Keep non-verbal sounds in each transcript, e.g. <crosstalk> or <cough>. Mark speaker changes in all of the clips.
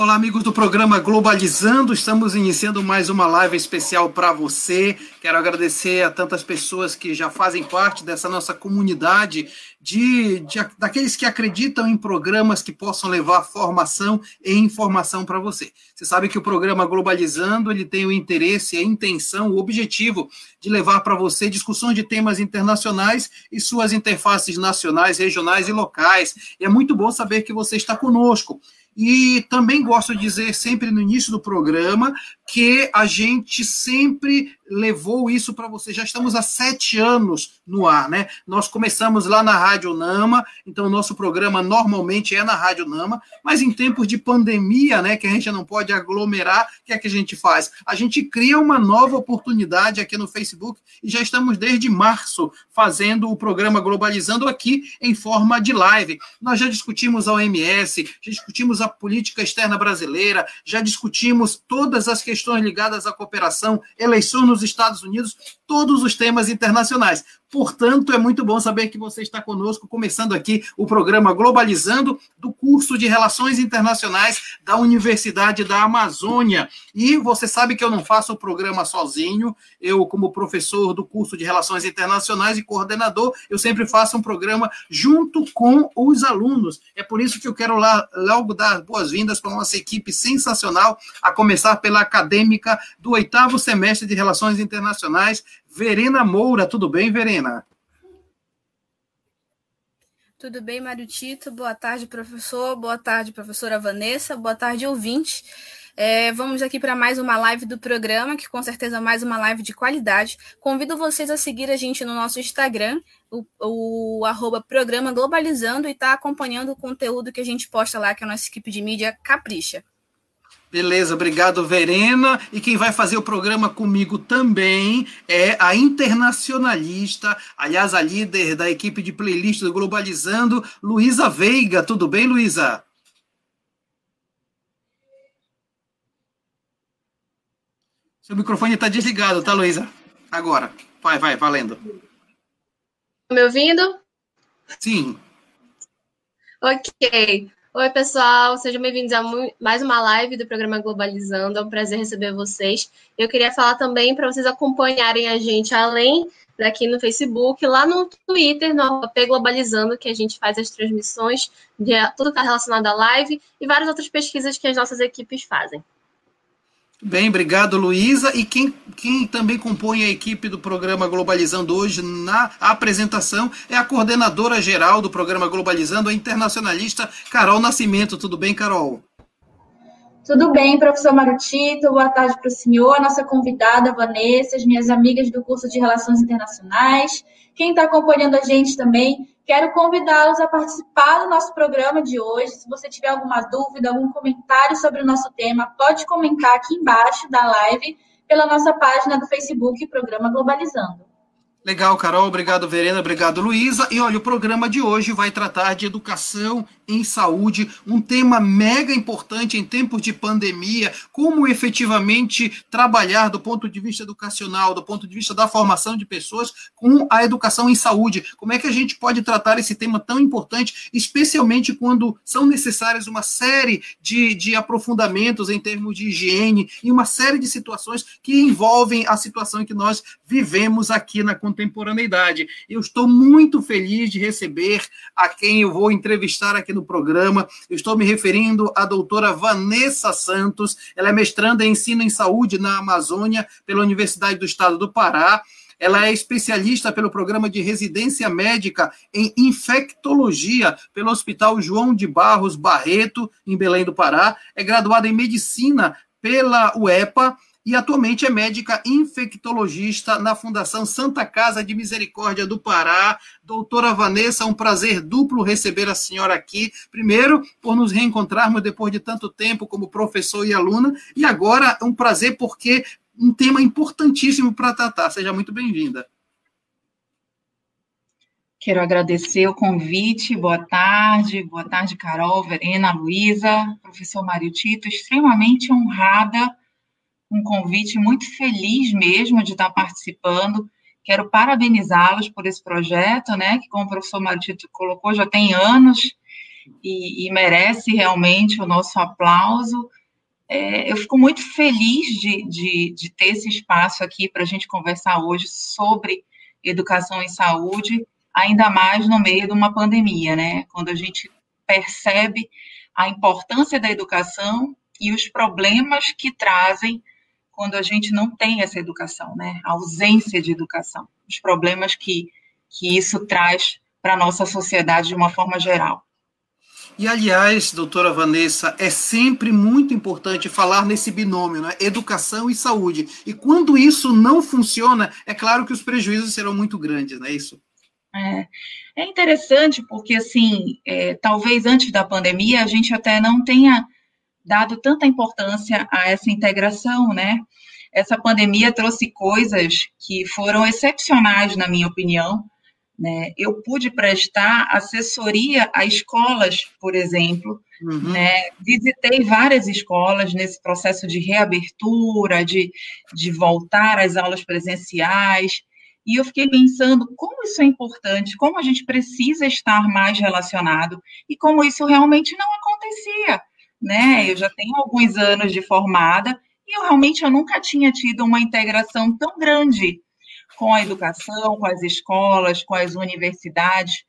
Speaker 1: Olá, amigos do programa Globalizando. Estamos iniciando mais uma live especial para você. Quero agradecer a tantas pessoas que já fazem parte dessa nossa comunidade de, de daqueles que acreditam em programas que possam levar formação e informação para você. Você sabe que o programa Globalizando ele tem o interesse, a intenção, o objetivo de levar para você discussão de temas internacionais e suas interfaces nacionais, regionais e locais. E é muito bom saber que você está conosco. E também gosto de dizer sempre no início do programa que a gente sempre levou isso para você. Já estamos há sete anos no ar, né? Nós começamos lá na Rádio Nama, então o nosso programa normalmente é na Rádio Nama, mas em tempos de pandemia, né, que a gente não pode aglomerar, o que é que a gente faz? A gente cria uma nova oportunidade aqui no Facebook e já estamos desde março fazendo o programa Globalizando aqui em forma de live. Nós já discutimos a OMS, já discutimos a política externa brasileira, já discutimos todas as questões ligadas à cooperação, eleições nos Estados Unidos, todos os temas internacionais. Portanto, é muito bom saber que você está conosco, começando aqui o programa Globalizando do curso de Relações Internacionais da Universidade da Amazônia. E você sabe que eu não faço o programa sozinho, eu, como professor do curso de Relações Internacionais e coordenador, eu sempre faço um programa junto com os alunos. É por isso que eu quero lá, logo dar boas-vindas para nossa equipe sensacional, a começar pela acadêmica do oitavo semestre de Relações Internacionais, Verena Moura. Tudo bem, Verena?
Speaker 2: Tudo bem, Mário Tito? Boa tarde, professor. Boa tarde, professora Vanessa. Boa tarde, ouvinte. É, vamos aqui para mais uma live do programa, que com certeza é mais uma live de qualidade. Convido vocês a seguir a gente no nosso Instagram, o, o arroba programa Globalizando, e estar tá acompanhando o conteúdo que a gente posta lá, que a nossa equipe de mídia capricha.
Speaker 1: Beleza, obrigado, Verena. E quem vai fazer o programa comigo também é a internacionalista, aliás, a líder da equipe de playlist do Globalizando, Luísa Veiga. Tudo bem, Luísa? Seu microfone está desligado, tá, Luísa? Agora. Vai, vai, valendo.
Speaker 3: Tá me ouvindo?
Speaker 1: Sim.
Speaker 3: Ok. Oi, pessoal, sejam bem-vindos a mais uma live do programa Globalizando. É um prazer receber vocês. Eu queria falar também para vocês acompanharem a gente além daqui no Facebook, lá no Twitter, no AP Globalizando, que a gente faz as transmissões de tudo que está relacionado à live e várias outras pesquisas que as nossas equipes fazem.
Speaker 1: Bem, obrigado, Luísa. E quem, quem também compõe a equipe do programa Globalizando hoje na apresentação é a coordenadora geral do programa Globalizando, a internacionalista Carol Nascimento. Tudo bem, Carol?
Speaker 4: Tudo bem, professor Marutito. Boa tarde para o senhor, a nossa convidada Vanessa, as minhas amigas do curso de Relações Internacionais. Quem está acompanhando a gente também, Quero convidá-los a participar do nosso programa de hoje. Se você tiver alguma dúvida, algum comentário sobre o nosso tema, pode comentar aqui embaixo da live pela nossa página do Facebook, Programa Globalizando.
Speaker 1: Legal, Carol. Obrigado, Verena. Obrigado, Luísa. E olha, o programa de hoje vai tratar de educação em saúde, um tema mega importante em tempos de pandemia, como efetivamente trabalhar do ponto de vista educacional, do ponto de vista da formação de pessoas com a educação em saúde. Como é que a gente pode tratar esse tema tão importante, especialmente quando são necessárias uma série de, de aprofundamentos em termos de higiene e uma série de situações que envolvem a situação que nós vivemos aqui na contemporaneidade. Eu estou muito feliz de receber a quem eu vou entrevistar aqui no do programa. Eu estou me referindo à doutora Vanessa Santos. Ela é mestranda em ensino em saúde na Amazônia pela Universidade do Estado do Pará. Ela é especialista pelo programa de residência médica em infectologia pelo Hospital João de Barros Barreto, em Belém do Pará. É graduada em medicina pela UEPA e atualmente é médica infectologista na Fundação Santa Casa de Misericórdia do Pará. Doutora Vanessa, um prazer duplo receber a senhora aqui. Primeiro, por nos reencontrarmos depois de tanto tempo como professor e aluna, e agora um prazer porque um tema importantíssimo para tratar. Seja muito bem-vinda.
Speaker 5: Quero agradecer o convite. Boa tarde, boa tarde, Carol, Verena, Luísa, professor Mário Tito, extremamente honrada um convite muito feliz mesmo de estar participando. Quero parabenizá-los por esse projeto, né, que como o professor Martito colocou, já tem anos, e, e merece realmente o nosso aplauso. É, eu fico muito feliz de, de, de ter esse espaço aqui para a gente conversar hoje sobre educação e saúde, ainda mais no meio de uma pandemia, né? Quando a gente percebe a importância da educação e os problemas que trazem quando a gente não tem essa educação, né? A ausência de educação, os problemas que, que isso traz para a nossa sociedade de uma forma geral.
Speaker 1: E, aliás, doutora Vanessa, é sempre muito importante falar nesse binômio, né? educação e saúde. E quando isso não funciona, é claro que os prejuízos serão muito grandes, não é isso?
Speaker 5: É, é interessante porque, assim, é, talvez antes da pandemia a gente até não tenha dado tanta importância a essa integração, né? Essa pandemia trouxe coisas que foram excepcionais, na minha opinião, né? Eu pude prestar assessoria a escolas, por exemplo. Uhum. Né? Visitei várias escolas nesse processo de reabertura, de, de voltar às aulas presenciais. E eu fiquei pensando como isso é importante, como a gente precisa estar mais relacionado e como isso realmente não acontecia. Né? Eu já tenho alguns anos de formada e eu realmente eu nunca tinha tido uma integração tão grande com a educação, com as escolas, com as universidades,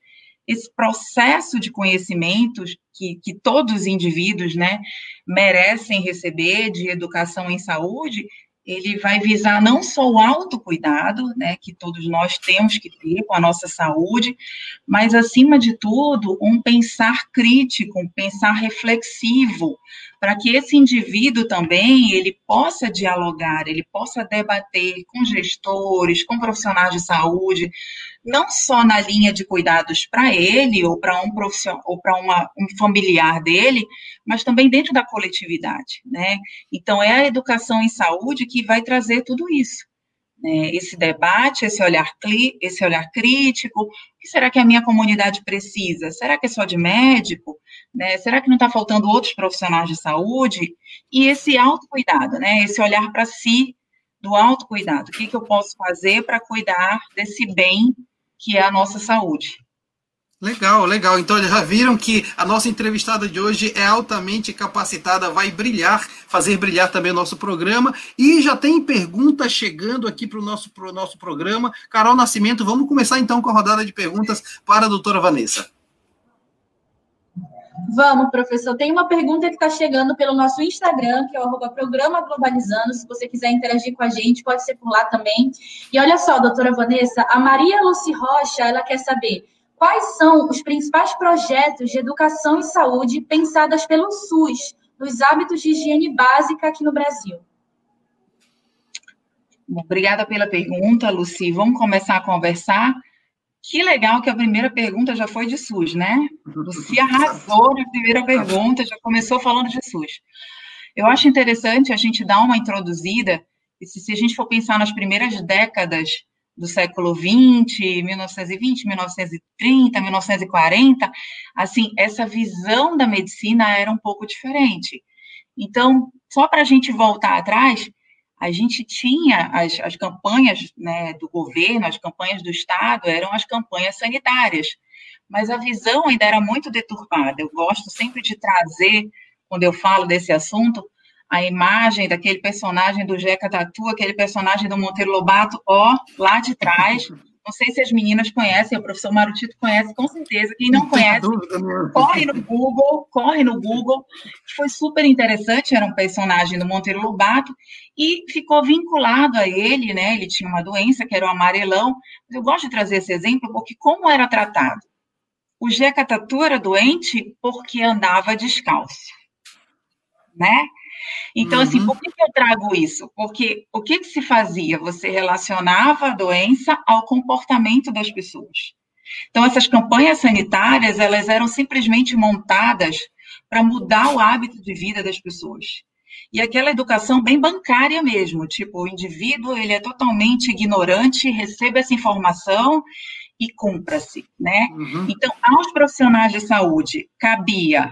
Speaker 5: esse processo de conhecimentos que, que todos os indivíduos né, merecem receber de educação em saúde, ele vai visar não só o autocuidado, né, que todos nós temos que ter com a nossa saúde, mas, acima de tudo, um pensar crítico, um pensar reflexivo, para que esse indivíduo também ele possa dialogar, ele possa debater com gestores, com profissionais de saúde, não só na linha de cuidados para ele ou para um profissional ou para um familiar dele, mas também dentro da coletividade, né? Então é a educação em saúde que vai trazer tudo isso né, esse debate, esse olhar, esse olhar crítico. O que será que a minha comunidade precisa? Será que é só de médico? Né? Será que não está faltando outros profissionais de saúde? E esse autocuidado, né? esse olhar para si do autocuidado. O que, que eu posso fazer para cuidar desse bem que é a nossa saúde?
Speaker 1: Legal, legal. Então já viram que a nossa entrevistada de hoje é altamente capacitada, vai brilhar, fazer brilhar também o nosso programa. E já tem perguntas chegando aqui para o nosso, pro nosso programa. Carol Nascimento, vamos começar então com a rodada de perguntas para a doutora Vanessa.
Speaker 4: Vamos, professor. Tem uma pergunta que está chegando pelo nosso Instagram, que é o programa Globalizando. Se você quiser interagir com a gente, pode ser por lá também. E olha só, doutora Vanessa, a Maria Luci Rocha, ela quer saber Quais são os principais projetos de educação e saúde pensadas pelo SUS nos hábitos de higiene básica aqui no Brasil?
Speaker 5: Obrigada pela pergunta, Luci. Vamos começar a conversar. Que legal que a primeira pergunta já foi de SUS, né? Luci arrasou na primeira pergunta, já começou falando de SUS. Eu acho interessante a gente dar uma introduzida, se a gente for pensar nas primeiras décadas do século 20, 1920, 1930, 1940, assim, essa visão da medicina era um pouco diferente. Então, só para a gente voltar atrás, a gente tinha as, as campanhas né, do governo, as campanhas do Estado, eram as campanhas sanitárias, mas a visão ainda era muito deturpada. Eu gosto sempre de trazer, quando eu falo desse assunto, a imagem daquele personagem do Jeca Tatu, aquele personagem do Monteiro Lobato, ó, lá de trás. <laughs> Não sei se as meninas conhecem, o professor Marutito conhece, com certeza. Quem não conhece, corre no Google, corre no Google. Foi super interessante, era um personagem do Monteiro Lobato e ficou vinculado a ele, né? Ele tinha uma doença que era o amarelão. Eu gosto de trazer esse exemplo porque como era tratado? O Jeca Tatu era doente porque andava descalço, né? Então, assim, uhum. assim, por que, que eu trago isso? Porque o que, que se fazia? Você relacionava a doença ao comportamento das pessoas. Então, essas campanhas sanitárias, elas eram simplesmente montadas para mudar o hábito de vida das pessoas. E aquela educação bem bancária mesmo, tipo, o indivíduo, ele é totalmente ignorante, recebe essa informação e cumpra-se, né? Uhum. Então, aos profissionais de saúde, cabia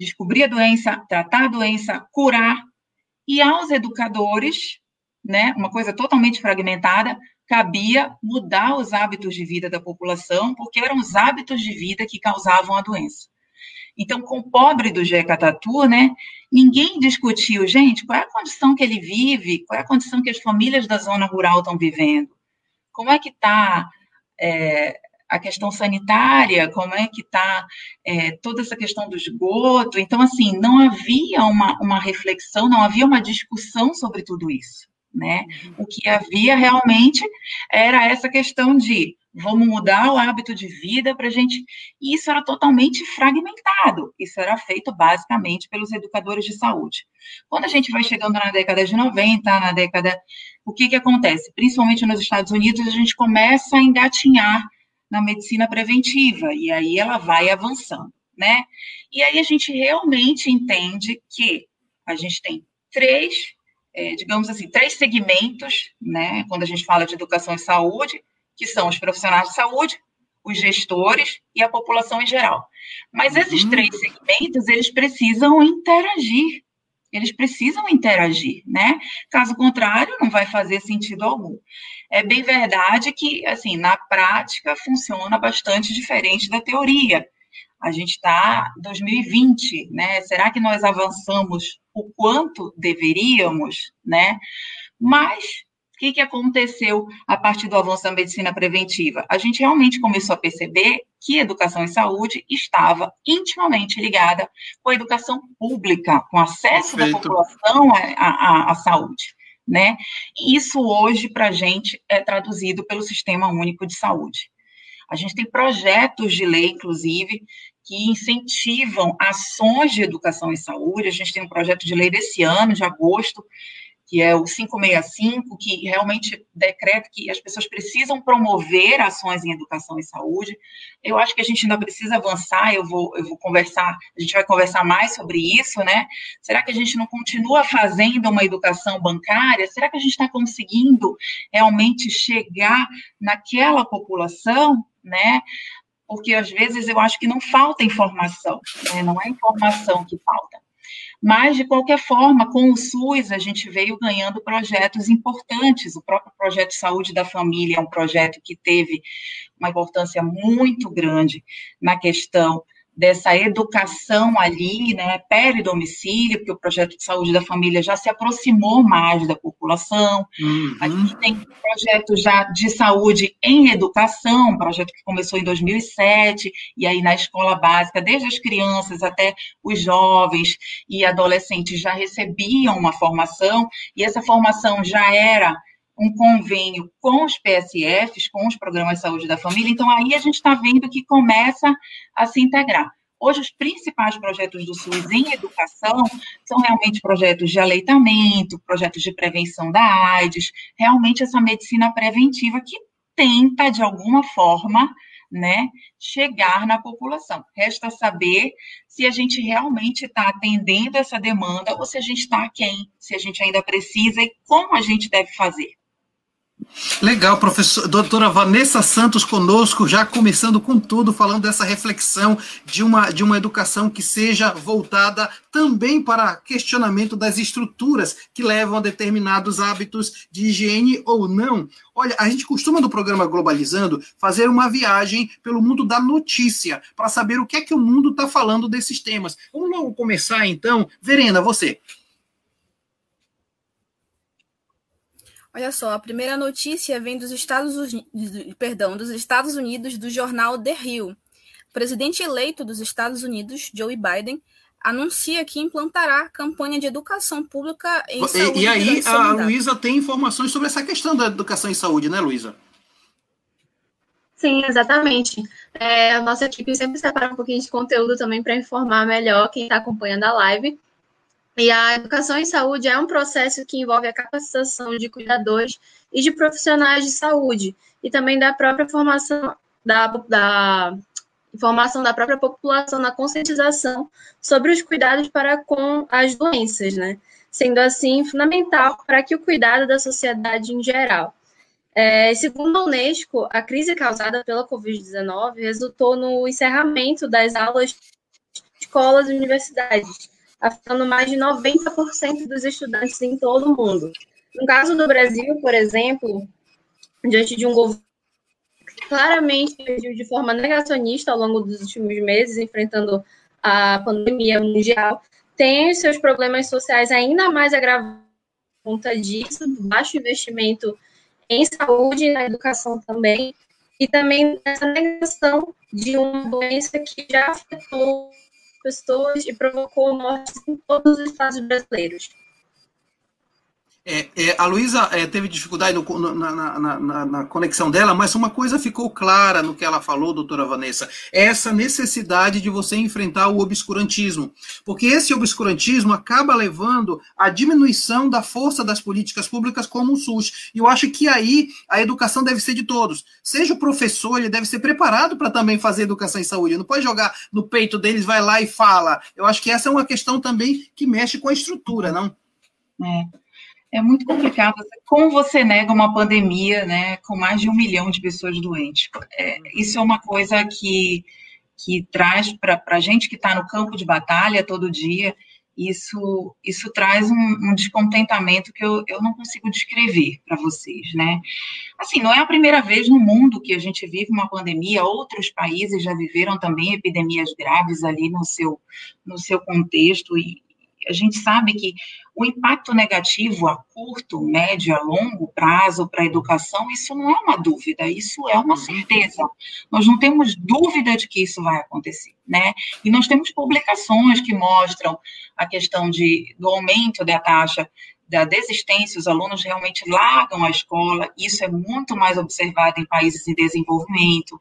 Speaker 5: descobrir a doença, tratar a doença, curar, e aos educadores, né, uma coisa totalmente fragmentada, cabia mudar os hábitos de vida da população, porque eram os hábitos de vida que causavam a doença. Então, com o pobre do Jeca Tatu, né, ninguém discutiu, gente, qual é a condição que ele vive, qual é a condição que as famílias da zona rural estão vivendo, como é que está é, a questão sanitária, como é que está é, toda essa questão do esgoto. Então, assim, não havia uma, uma reflexão, não havia uma discussão sobre tudo isso. Né? O que havia realmente era essa questão de vamos mudar o hábito de vida para a gente. E isso era totalmente fragmentado. Isso era feito basicamente pelos educadores de saúde. Quando a gente vai chegando na década de 90, na década. O que, que acontece? Principalmente nos Estados Unidos, a gente começa a engatinhar na medicina preventiva, e aí ela vai avançando, né? E aí a gente realmente entende que a gente tem três, é, digamos assim, três segmentos, né? Quando a gente fala de educação e saúde, que são os profissionais de saúde, os gestores e a população em geral. Mas esses uhum. três segmentos, eles precisam interagir. Eles precisam interagir, né? Caso contrário, não vai fazer sentido algum. É bem verdade que, assim, na prática funciona bastante diferente da teoria. A gente está em 2020, né? Será que nós avançamos o quanto deveríamos, né? Mas que, que aconteceu a partir do avanço da medicina preventiva? A gente realmente começou a perceber que educação e saúde estava intimamente ligada com a educação pública, com acesso Perfeito. da população à, à, à saúde. Né? E isso hoje, para a gente, é traduzido pelo Sistema Único de Saúde. A gente tem projetos de lei, inclusive, que incentivam ações de educação e saúde. A gente tem um projeto de lei desse ano, de agosto, que é o 565, que realmente decreta que as pessoas precisam promover ações em educação e saúde. Eu acho que a gente ainda precisa avançar, eu vou, eu vou conversar, a gente vai conversar mais sobre isso, né? Será que a gente não continua fazendo uma educação bancária? Será que a gente está conseguindo realmente chegar naquela população, né? Porque às vezes eu acho que não falta informação, né? não é informação que falta mas, de qualquer forma, com o SUS, a gente veio ganhando projetos importantes. O próprio projeto Saúde da Família é um projeto que teve uma importância muito grande na questão dessa educação ali, né, peri-domicílio, porque o projeto de saúde da família já se aproximou mais da população. Uhum. A gente tem projetos já de saúde em educação, um projeto que começou em 2007, e aí na escola básica, desde as crianças até os jovens e adolescentes já recebiam uma formação, e essa formação já era um convênio com os PSFs, com os programas de saúde da família. Então, aí a gente está vendo que começa a se integrar. Hoje, os principais projetos do SUS em educação são realmente projetos de aleitamento, projetos de prevenção da AIDS, realmente essa medicina preventiva que tenta, de alguma forma, né, chegar na população. Resta saber se a gente realmente está atendendo essa demanda ou se a gente está quem, se a gente ainda precisa e como a gente deve fazer.
Speaker 1: Legal, professor, doutora Vanessa Santos conosco, já começando com tudo, falando dessa reflexão de uma, de uma educação que seja voltada também para questionamento das estruturas que levam a determinados hábitos de higiene ou não. Olha, a gente costuma no programa Globalizando fazer uma viagem pelo mundo da notícia para saber o que é que o mundo está falando desses temas. Vamos logo começar então. Verena, você.
Speaker 2: Olha só, a primeira notícia vem dos Estados Unidos, perdão, dos Estados Unidos do jornal The Hill. O presidente eleito dos Estados Unidos, Joe Biden, anuncia que implantará campanha de educação pública em
Speaker 1: e,
Speaker 2: saúde.
Speaker 1: E aí a Luísa tem informações sobre essa questão da educação em saúde, né, Luísa?
Speaker 3: Sim, exatamente. É, a nossa equipe sempre separa um pouquinho de conteúdo também para informar melhor quem está acompanhando a live. E a educação em saúde é um processo que envolve a capacitação de cuidadores e de profissionais de saúde, e também da própria formação da, da da própria população na conscientização sobre os cuidados para com as doenças, né? Sendo assim fundamental para que o cuidado da sociedade em geral. É, segundo a Unesco, a crise causada pela Covid-19 resultou no encerramento das aulas de escolas e universidades, afetando mais de 90% dos estudantes em todo o mundo. No caso do Brasil, por exemplo, diante de um governo que claramente agiu de forma negacionista ao longo dos últimos meses, enfrentando a pandemia mundial, tem seus problemas sociais ainda mais agravados por conta disso, baixo investimento em saúde e na educação também, e também essa negação de uma doença que já afetou pessoas e provocou mortes em todos os estados brasileiros.
Speaker 1: É, é, a Luísa é, teve dificuldade no, na, na, na, na, conexão dela, mas uma coisa ficou clara no que ela falou, doutora Vanessa, é essa necessidade de você enfrentar o obscurantismo, porque esse obscurantismo acaba levando à diminuição da força das políticas públicas como o SUS. E eu acho que aí a educação deve ser de todos. Seja o professor, ele deve ser preparado para também fazer educação em saúde. Não pode jogar no peito deles, vai lá e fala. Eu acho que essa é uma questão também que mexe com a estrutura, não?
Speaker 5: É. É muito complicado. Como você nega uma pandemia, né, com mais de um milhão de pessoas doentes? É, isso é uma coisa que, que traz para a gente que está no campo de batalha todo dia, isso, isso traz um, um descontentamento que eu, eu não consigo descrever para vocês, né? Assim, não é a primeira vez no mundo que a gente vive uma pandemia, outros países já viveram também epidemias graves ali no seu, no seu contexto, e, a gente sabe que o impacto negativo a curto, médio, a longo prazo para a educação, isso não é uma dúvida, isso é uma certeza. Nós não temos dúvida de que isso vai acontecer, né? E nós temos publicações que mostram a questão de, do aumento da taxa da desistência, os alunos realmente largam a escola, isso é muito mais observado em países em desenvolvimento.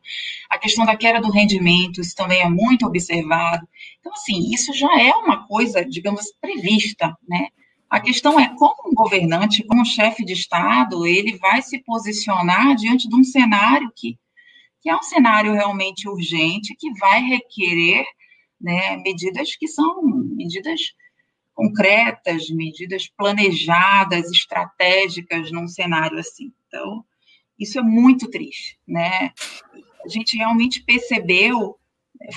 Speaker 5: A questão da queda do rendimento, isso também é muito observado. Então, assim, isso já é uma coisa, digamos, prevista, né? A questão é como um governante, como um chefe de Estado, ele vai se posicionar diante de um cenário que, que é um cenário realmente urgente, que vai requerer né, medidas que são medidas concretas, medidas planejadas, estratégicas num cenário assim. Então, isso é muito triste, né? A gente realmente percebeu,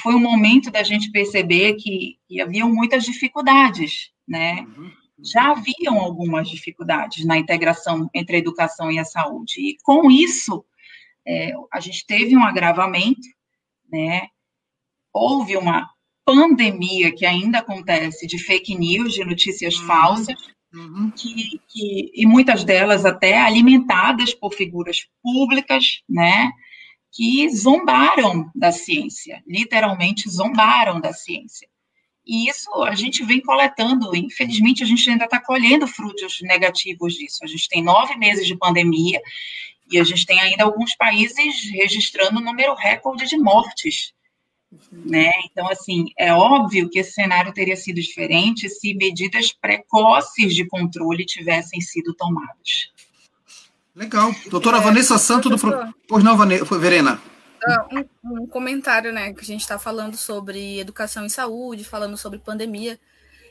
Speaker 5: foi um momento da gente perceber que, que haviam muitas dificuldades, né? Uhum. Já haviam algumas dificuldades na integração entre a educação e a saúde. E com isso, é, a gente teve um agravamento, né? Houve uma pandemia que ainda acontece de fake news, de notícias uhum. falsas, uhum. Que, que, e muitas delas até alimentadas por figuras públicas, né, que zombaram da ciência, literalmente zombaram da ciência. E isso a gente vem coletando, infelizmente a gente ainda está colhendo frutos negativos disso. A gente tem nove meses de pandemia e a gente tem ainda alguns países registrando um número recorde de mortes né? Então, assim, é óbvio que esse cenário teria sido diferente se medidas precoces de controle tivessem sido tomadas.
Speaker 1: Legal. Doutora é, Vanessa Santo do. Pois não, Verena.
Speaker 2: Ah, um, um, comentário, né? Que a gente está falando sobre educação e saúde, falando sobre pandemia.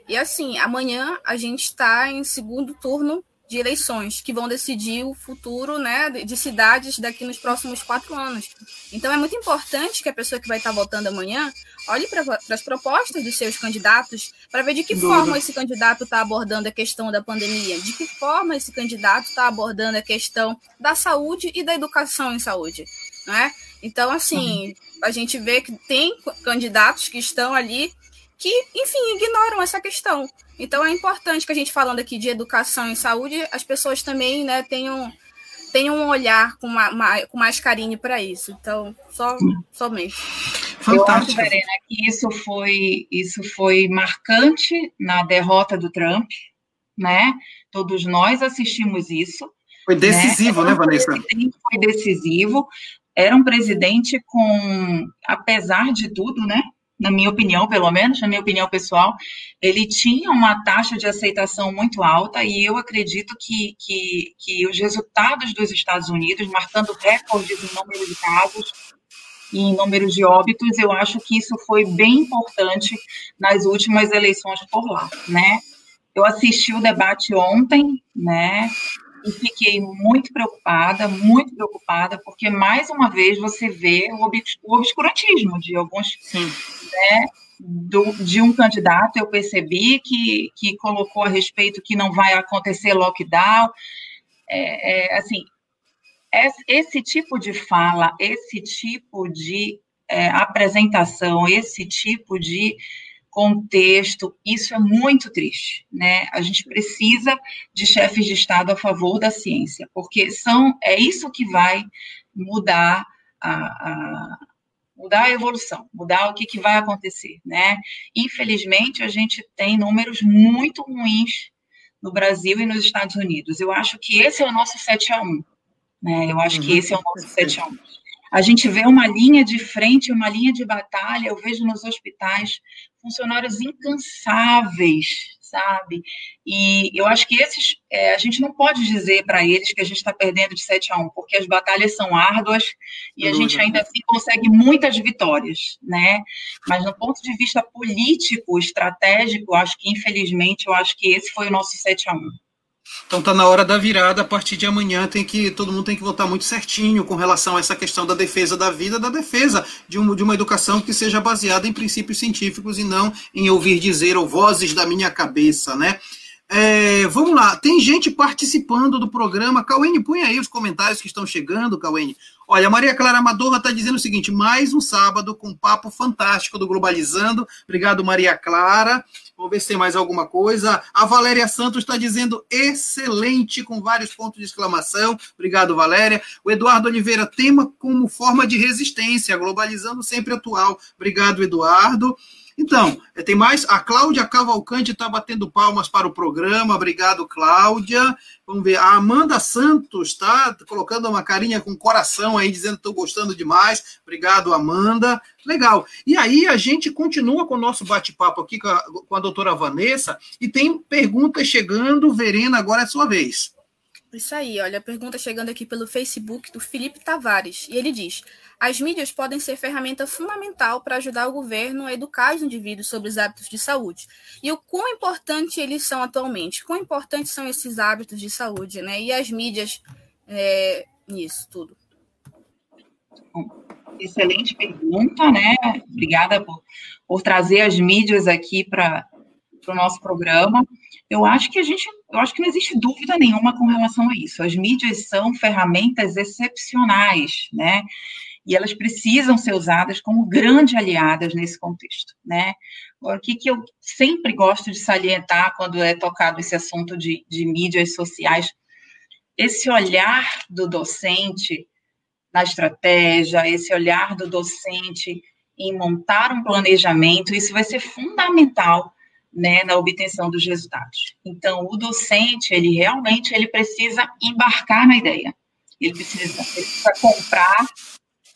Speaker 2: E assim, amanhã a gente está em segundo turno de eleições que vão decidir o futuro né, de cidades daqui nos próximos quatro anos. Então é muito importante que a pessoa que vai estar votando amanhã olhe para as propostas dos seus candidatos para ver de que forma esse candidato está abordando a questão da pandemia, de que forma esse candidato está abordando a questão da saúde e da educação em saúde. Né? Então, assim, uhum. a gente vê que tem candidatos que estão ali que, enfim, ignoram essa questão. Então é importante que a gente falando aqui de educação e saúde, as pessoas também né, tenham, tenham um olhar com, uma, com mais carinho para isso. Então, só somente.
Speaker 5: Eu acho, Verena, que isso foi, isso foi marcante na derrota do Trump, né? Todos nós assistimos isso.
Speaker 1: Foi decisivo, né, né Vanessa?
Speaker 5: Foi decisivo. Era um presidente com, apesar de tudo, né? Na minha opinião, pelo menos, na minha opinião pessoal, ele tinha uma taxa de aceitação muito alta e eu acredito que, que, que os resultados dos Estados Unidos, marcando recordes em número de casos e em número de óbitos, eu acho que isso foi bem importante nas últimas eleições por lá, né? Eu assisti o debate ontem, né? E fiquei muito preocupada, muito preocupada, porque mais uma vez você vê o obscurantismo de alguns, né, do, de um candidato, eu percebi que, que colocou a respeito que não vai acontecer lockdown, é, é, assim, esse tipo de fala, esse tipo de é, apresentação, esse tipo de contexto, isso é muito triste, né? A gente precisa de chefes de Estado a favor da ciência, porque são é isso que vai mudar a, a mudar a evolução, mudar o que, que vai acontecer, né? Infelizmente, a gente tem números muito ruins no Brasil e nos Estados Unidos. Eu acho que esse é o nosso 7 a 1, né? Eu acho uhum. que esse é o nosso 7 a 1. A gente vê uma linha de frente, uma linha de batalha, eu vejo nos hospitais funcionários incansáveis, sabe? E eu acho que esses, é, a gente não pode dizer para eles que a gente está perdendo de 7 a 1, porque as batalhas são árduas e a gente ainda assim consegue muitas vitórias, né? Mas no ponto de vista político, estratégico, acho que infelizmente, eu acho que esse foi o nosso 7 a 1.
Speaker 1: Então tá na hora da virada, a partir de amanhã tem que todo mundo tem que votar muito certinho com relação a essa questão da defesa da vida, da defesa de, de uma educação que seja baseada em princípios científicos e não em ouvir dizer ou vozes da minha cabeça, né? É, vamos lá, tem gente participando do programa. Cauene, põe aí os comentários que estão chegando, Cauene. Olha, a Maria Clara Amadorra está dizendo o seguinte: mais um sábado com um papo fantástico do Globalizando. Obrigado, Maria Clara. Vamos ver se tem mais alguma coisa. A Valéria Santos está dizendo excelente, com vários pontos de exclamação. Obrigado, Valéria. O Eduardo Oliveira, tema como forma de resistência, globalizando sempre atual. Obrigado, Eduardo. Então, eh, tem mais. A Cláudia Cavalcante está batendo palmas para o programa. Obrigado, Cláudia. Vamos ver. A Amanda Santos está colocando uma carinha com coração aí, dizendo que estou gostando demais. Obrigado, Amanda. Legal. E aí a gente continua com o nosso bate-papo aqui com a, com a doutora Vanessa e tem perguntas chegando. Verena, agora é a sua vez.
Speaker 2: Isso aí, olha, pergunta chegando aqui pelo Facebook do Felipe Tavares. E ele diz: as mídias podem ser ferramenta fundamental para ajudar o governo a educar os indivíduos sobre os hábitos de saúde. E o quão importante eles são atualmente? Quão importantes são esses hábitos de saúde, né? E as mídias é, nisso tudo.
Speaker 5: Excelente pergunta, né? Obrigada por, por trazer as mídias aqui para o nosso programa. Eu acho que a gente, eu acho que não existe dúvida nenhuma com relação a isso. As mídias são ferramentas excepcionais, né? e elas precisam ser usadas como grandes aliadas nesse contexto, né? Agora, o que, que eu sempre gosto de salientar quando é tocado esse assunto de, de mídias sociais, esse olhar do docente na estratégia, esse olhar do docente em montar um planejamento, isso vai ser fundamental né, na obtenção dos resultados. Então, o docente, ele realmente ele precisa embarcar na ideia. Ele precisa, ele precisa comprar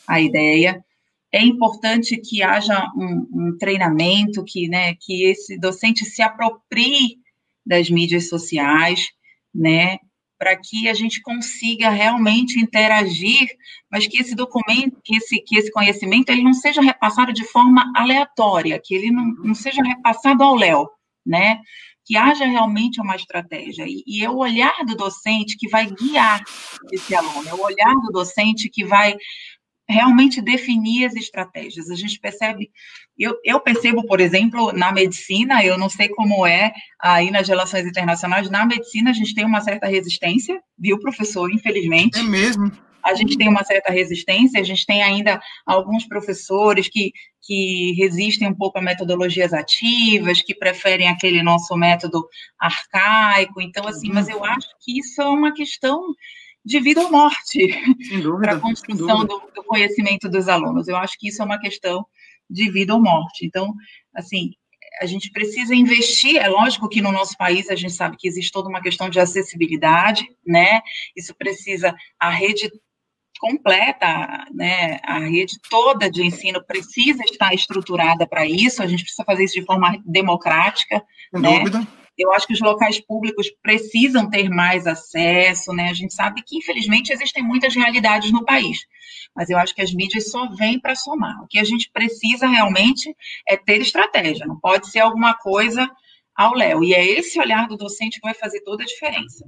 Speaker 5: a ideia. É importante que haja um, um treinamento, que, né, que esse docente se aproprie das mídias sociais, né, para que a gente consiga realmente interagir, mas que esse documento, que esse, que esse conhecimento, ele não seja repassado de forma aleatória, que ele não, não seja repassado ao léu, né? Que haja realmente uma estratégia. E, e é o olhar do docente que vai guiar esse aluno, é o olhar do docente que vai realmente definir as estratégias. A gente percebe, eu, eu, percebo, por exemplo, na medicina, eu não sei como é aí nas relações internacionais, na medicina a gente tem uma certa resistência, viu, professor? Infelizmente.
Speaker 1: É mesmo.
Speaker 5: A gente tem uma certa resistência, a gente tem ainda alguns professores que, que resistem um pouco a metodologias ativas, que preferem aquele nosso método arcaico. Então, assim, mas eu acho que isso é uma questão de vida ou morte para a construção do, do, conhecimento dos alunos. Eu acho que isso é uma questão de vida ou morte. Então, assim, a gente precisa investir. É lógico que no nosso país a gente sabe que existe toda uma questão de acessibilidade, né? Isso precisa a rede completa, né? A rede toda de ensino precisa estar estruturada para isso. A gente precisa fazer isso de forma democrática, Sem né? Dúvida eu acho que os locais públicos precisam ter mais acesso, né? A gente sabe que, infelizmente, existem muitas realidades no país, mas eu acho que as mídias só vêm para somar. O que a gente precisa realmente é ter estratégia, não pode ser alguma coisa ao léu. E é esse olhar do docente que vai fazer toda a diferença.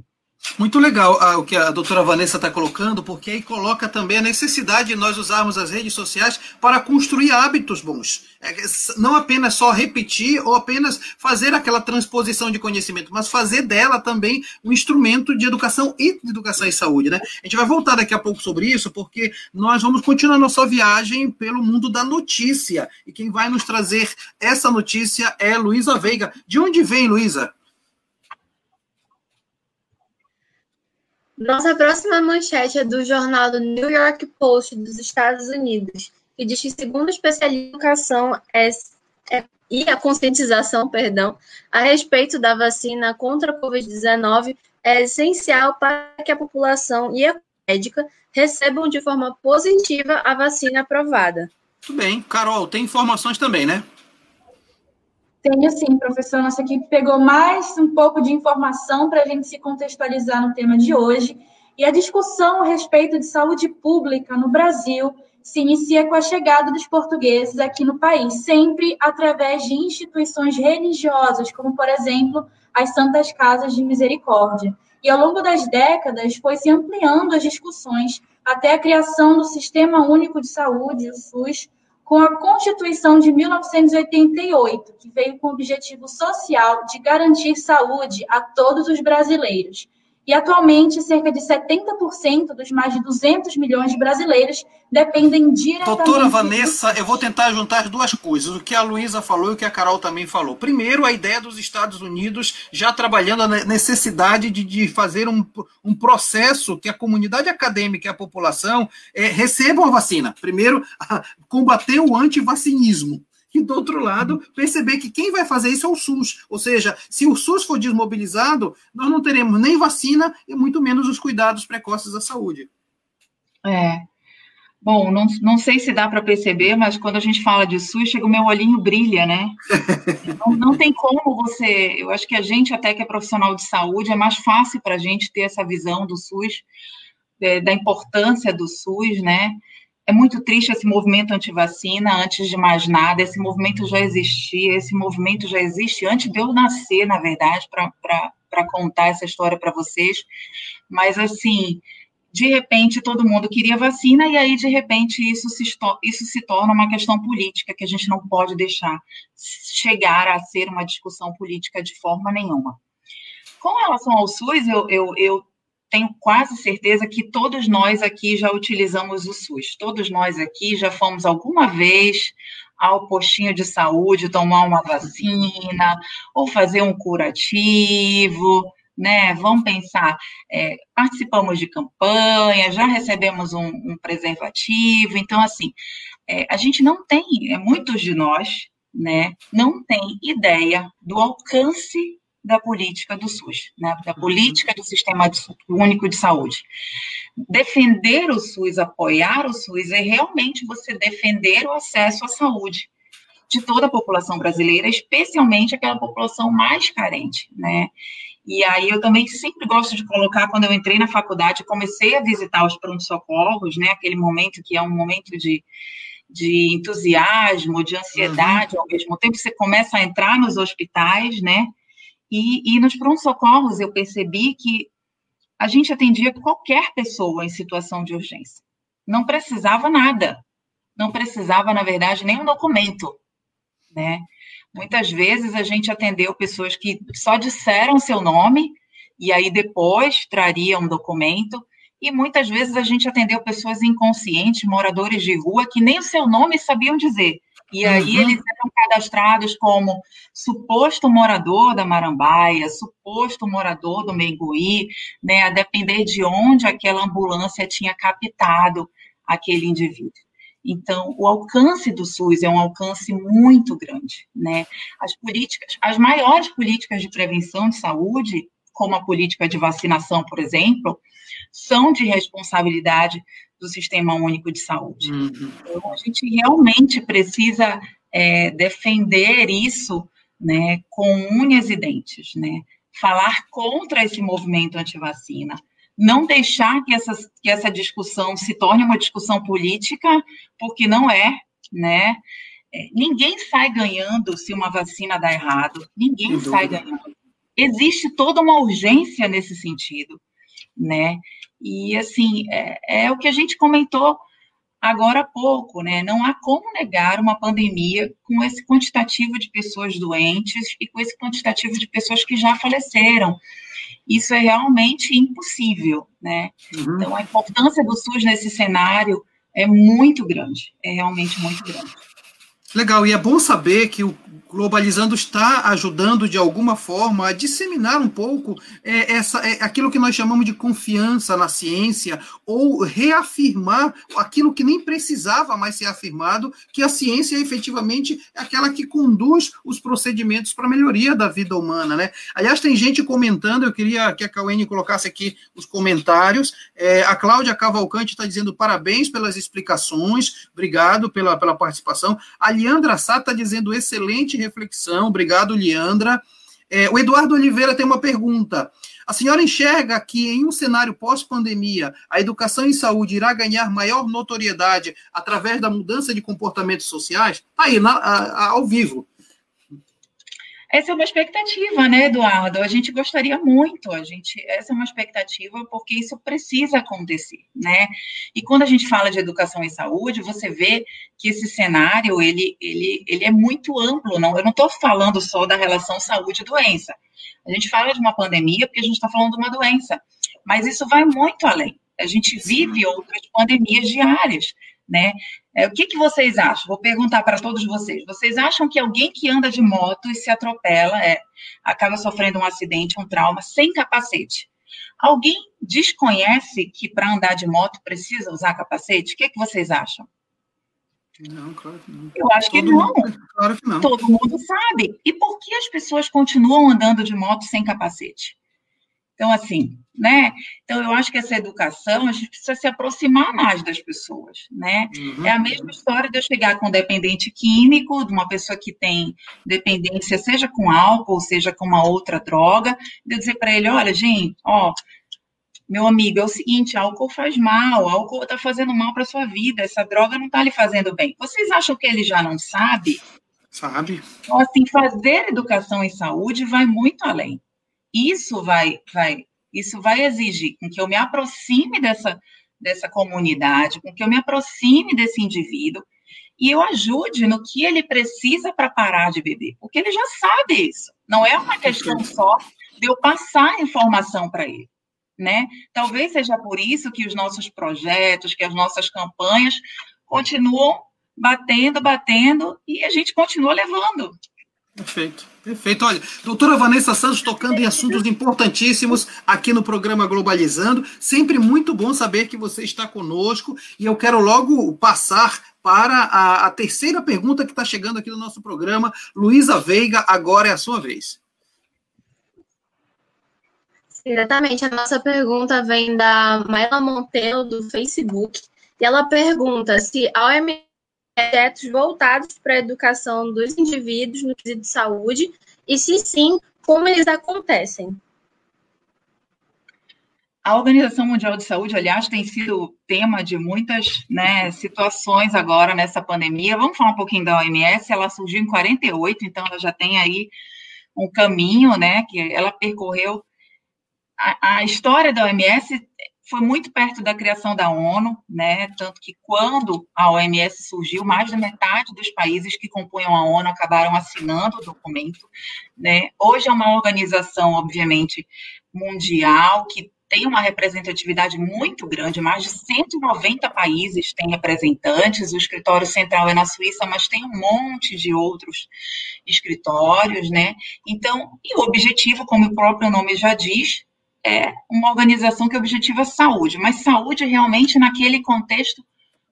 Speaker 1: Muito legal ah, o que a doutora Vanessa está colocando, porque aí coloca também a necessidade de nós usarmos as redes sociais para construir hábitos bons. É, não apenas só repetir ou apenas fazer aquela transposição de conhecimento, mas fazer dela também um instrumento de educação e de educação e saúde. Né? A gente vai voltar daqui a pouco sobre isso, porque nós vamos continuar nossa viagem pelo mundo da notícia. E quem vai nos trazer essa notícia é Luísa Veiga. De onde vem, Luísa?
Speaker 3: Nossa próxima manchete é do jornal do New York Post dos Estados Unidos, que diz que, segundo especialistas em educação é, é, e a conscientização, perdão, a respeito da vacina contra a Covid-19 é essencial para que a população e a médica recebam de forma positiva a vacina aprovada.
Speaker 1: Muito bem. Carol, tem informações também, né?
Speaker 4: Tenho sim, professor. Nossa equipe pegou mais um pouco de informação para a gente se contextualizar no tema de hoje. E a discussão a respeito de saúde pública no Brasil se inicia com a chegada dos portugueses aqui no país, sempre através de instituições religiosas, como, por exemplo, as Santas Casas de Misericórdia. E ao longo das décadas foi se ampliando as discussões até a criação do Sistema Único de Saúde, o SUS, com a Constituição de 1988, que veio com o objetivo social de garantir saúde a todos os brasileiros. E atualmente, cerca de 70% dos mais de 200 milhões de brasileiros dependem diretamente.
Speaker 1: Doutora Vanessa, eu vou tentar juntar as duas coisas, o que a Luísa falou e o que a Carol também falou. Primeiro, a ideia dos Estados Unidos já trabalhando a necessidade de, de fazer um, um processo que a comunidade acadêmica e a população é, recebam a vacina. Primeiro, combater o antivacinismo e do outro lado, perceber que quem vai fazer isso é o SUS. Ou seja, se o SUS for desmobilizado, nós não teremos nem vacina e muito menos os cuidados precoces da saúde.
Speaker 5: É. Bom, não, não sei se dá para perceber, mas quando a gente fala de SUS, chega o meu olhinho brilha, né? <laughs> não, não tem como você. Eu acho que a gente, até que é profissional de saúde, é mais fácil para a gente ter essa visão do SUS, é, da importância do SUS, né? É muito triste esse movimento anti-vacina, antes de mais nada, esse movimento já existia, esse movimento já existe antes de eu nascer, na verdade, para contar essa história para vocês. Mas, assim, de repente todo mundo queria vacina, e aí, de repente, isso se, isso se torna uma questão política que a gente não pode deixar chegar a ser uma discussão política de forma nenhuma. Com relação ao SUS, eu, eu, eu tenho quase certeza que todos nós aqui já utilizamos o SUS. Todos nós aqui já fomos alguma vez ao postinho de saúde tomar uma vacina ou fazer um curativo, né? Vamos pensar, é, participamos de campanha, já recebemos um, um preservativo, então assim, é, a gente não tem, é, muitos de nós, né, não tem ideia do alcance da política do SUS, né, da política do Sistema Único de Saúde. Defender o SUS, apoiar o SUS, é realmente você defender o acesso à saúde de toda a população brasileira, especialmente aquela população mais carente, né? E aí eu também sempre gosto de colocar, quando eu entrei na faculdade, comecei a visitar os pronto-socorros, né? Aquele momento que é um momento de, de entusiasmo, de ansiedade, uhum. ao mesmo tempo você começa a entrar nos hospitais, né? E, e nos pronto-socorros eu percebi que a gente atendia qualquer pessoa em situação de urgência. Não precisava nada. Não precisava, na verdade, nenhum documento, né? Muitas vezes a gente atendeu pessoas que só disseram seu nome e aí depois trariam um documento. E muitas vezes a gente atendeu pessoas inconscientes, moradores de rua, que nem o seu nome sabiam dizer. E aí uhum. eles eram cadastrados como suposto morador da Marambaia, suposto morador do Menguí, né, a depender de onde aquela ambulância tinha captado aquele indivíduo. Então, o alcance do SUS é um alcance muito grande, né? As políticas, as maiores políticas de prevenção de saúde, como a política de vacinação, por exemplo, são de responsabilidade do Sistema Único de Saúde. Uhum. Então, a gente realmente precisa é, defender isso né, com unhas e dentes, né? falar contra esse movimento anti-vacina, não deixar que, essas, que essa discussão se torne uma discussão política, porque não é, né? É, ninguém sai ganhando se uma vacina dá errado, ninguém sai ganhando. Existe toda uma urgência nesse sentido. Né? E, assim, é, é o que a gente comentou agora há pouco, né? Não há como negar uma pandemia com esse quantitativo de pessoas doentes e com esse quantitativo de pessoas que já faleceram. Isso é realmente impossível, né? Uhum. Então, a importância do SUS nesse cenário é muito grande, é realmente muito grande.
Speaker 1: Legal, e é bom saber que o Globalizando está ajudando de alguma forma a disseminar um pouco é, essa, é, aquilo que nós chamamos de confiança na ciência, ou reafirmar aquilo que nem precisava mais ser afirmado, que a ciência efetivamente é aquela que conduz os procedimentos para a melhoria da vida humana. Né? Aliás, tem gente comentando, eu queria que a Cauene colocasse aqui os comentários. É, a Cláudia Cavalcante está dizendo parabéns pelas explicações, obrigado pela, pela participação. A Leandra Sá está dizendo excelente reflexão. Obrigado, Leandra. É, o Eduardo Oliveira tem uma pergunta. A senhora enxerga que em um cenário pós-pandemia, a educação em saúde irá ganhar maior notoriedade através da mudança de comportamentos sociais? Está aí, na, a, a, ao vivo.
Speaker 5: Essa é uma expectativa, né, Eduardo? A gente gostaria muito, a gente, essa é uma expectativa porque isso precisa acontecer, né? E quando a gente fala de educação e saúde, você vê que esse cenário, ele, ele, ele é muito amplo, não? Eu não estou falando só da relação saúde-doença. A gente fala de uma pandemia porque a gente está falando de uma doença, mas isso vai muito além. A gente vive outras pandemias diárias, né? É, o que, que vocês acham? Vou perguntar para todos vocês. Vocês acham que alguém que anda de moto e se atropela, é, acaba sofrendo um acidente, um trauma, sem capacete? Alguém desconhece que para andar de moto precisa usar capacete? O que, que vocês acham?
Speaker 1: Não, claro que não.
Speaker 5: Eu acho que não. Mundo, claro que não. Todo mundo sabe. E por que as pessoas continuam andando de moto sem capacete? Então, assim, né? Então, eu acho que essa educação, a gente precisa se aproximar mais das pessoas, né? Uhum. É a mesma história de eu chegar com um dependente químico, de uma pessoa que tem dependência, seja com álcool, seja com uma outra droga, de eu dizer para ele, olha, gente, ó, meu amigo, é o seguinte, álcool faz mal, álcool está fazendo mal para sua vida, essa droga não está lhe fazendo bem. Vocês acham que ele já não sabe?
Speaker 1: Sabe.
Speaker 5: Então, assim, fazer educação em saúde vai muito além isso vai, vai, isso vai exigir com que eu me aproxime dessa, dessa comunidade, com que eu me aproxime desse indivíduo e eu ajude no que ele precisa para parar de beber, porque ele já sabe isso. Não é uma questão só de eu passar informação para ele, né? Talvez seja por isso que os nossos projetos, que as nossas campanhas continuam batendo, batendo e a gente continua levando.
Speaker 1: Perfeito, perfeito. Olha, doutora Vanessa Santos tocando em assuntos importantíssimos aqui no programa Globalizando. Sempre muito bom saber que você está conosco. E eu quero logo passar para a, a terceira pergunta que está chegando aqui no nosso programa. Luísa Veiga, agora é a sua vez.
Speaker 3: Exatamente. A nossa pergunta vem da Maila Monteiro, do Facebook. E ela pergunta se a OMS projetos voltados para a educação dos indivíduos no quesito de saúde e, se sim, como eles acontecem.
Speaker 5: A Organização Mundial de Saúde, aliás, tem sido tema de muitas né, situações agora nessa pandemia. Vamos falar um pouquinho da OMS. Ela surgiu em 48, então ela já tem aí um caminho, né, que ela percorreu. A, a história da OMS foi muito perto da criação da ONU, né? Tanto que quando a OMS surgiu, mais da metade dos países que compunham a ONU acabaram assinando o documento, né? Hoje é uma organização, obviamente, mundial que tem uma representatividade muito grande, mais de 190 países têm representantes, o escritório central é na Suíça, mas tem um monte de outros escritórios, né? Então, e o objetivo, como o próprio nome já diz, é uma organização que objetiva saúde, mas saúde realmente naquele contexto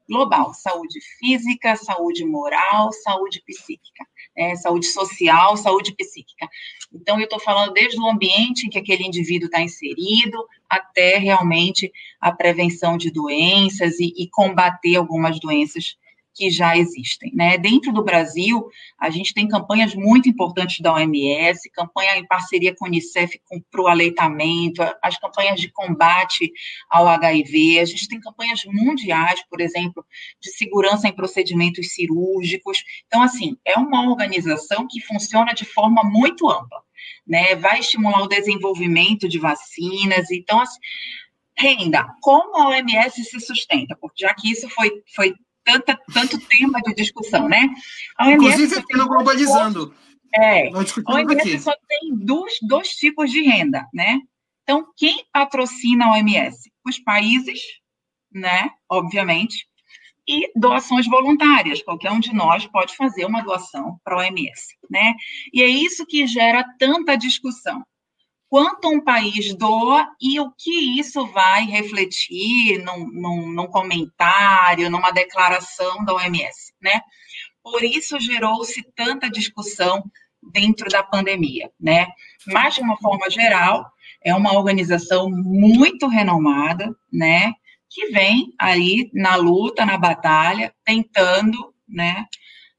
Speaker 5: global, saúde física, saúde moral, saúde psíquica, é, saúde social, saúde psíquica. Então, eu estou falando desde o ambiente em que aquele indivíduo está inserido, até realmente a prevenção de doenças e, e combater algumas doenças que já existem. Né? Dentro do Brasil, a gente tem campanhas muito importantes da OMS, campanha em parceria com a Unicef para o aleitamento, as campanhas de combate ao HIV, a gente tem campanhas mundiais, por exemplo, de segurança em procedimentos cirúrgicos. Então, assim, é uma organização que funciona de forma muito ampla. Né, vai estimular o desenvolvimento de vacinas. Então, assim, renda, como a OMS se sustenta? Porque já que isso foi, foi tanta, tanto tema de discussão, né?
Speaker 1: A OMS Inclusive aqui no Globalizando.
Speaker 5: É, a OMS aqui. só tem dois, dois tipos de renda, né? Então, quem patrocina a OMS? Os países, né? Obviamente, e doações voluntárias. Qualquer um de nós pode fazer uma doação para a OMS, né? E é isso que gera tanta discussão. Quanto um país doa e o que isso vai refletir num, num, num comentário, numa declaração da OMS, né? Por isso gerou-se tanta discussão dentro da pandemia, né? Mas, de uma forma geral, é uma organização muito renomada, né? que vem aí na luta, na batalha, tentando, né,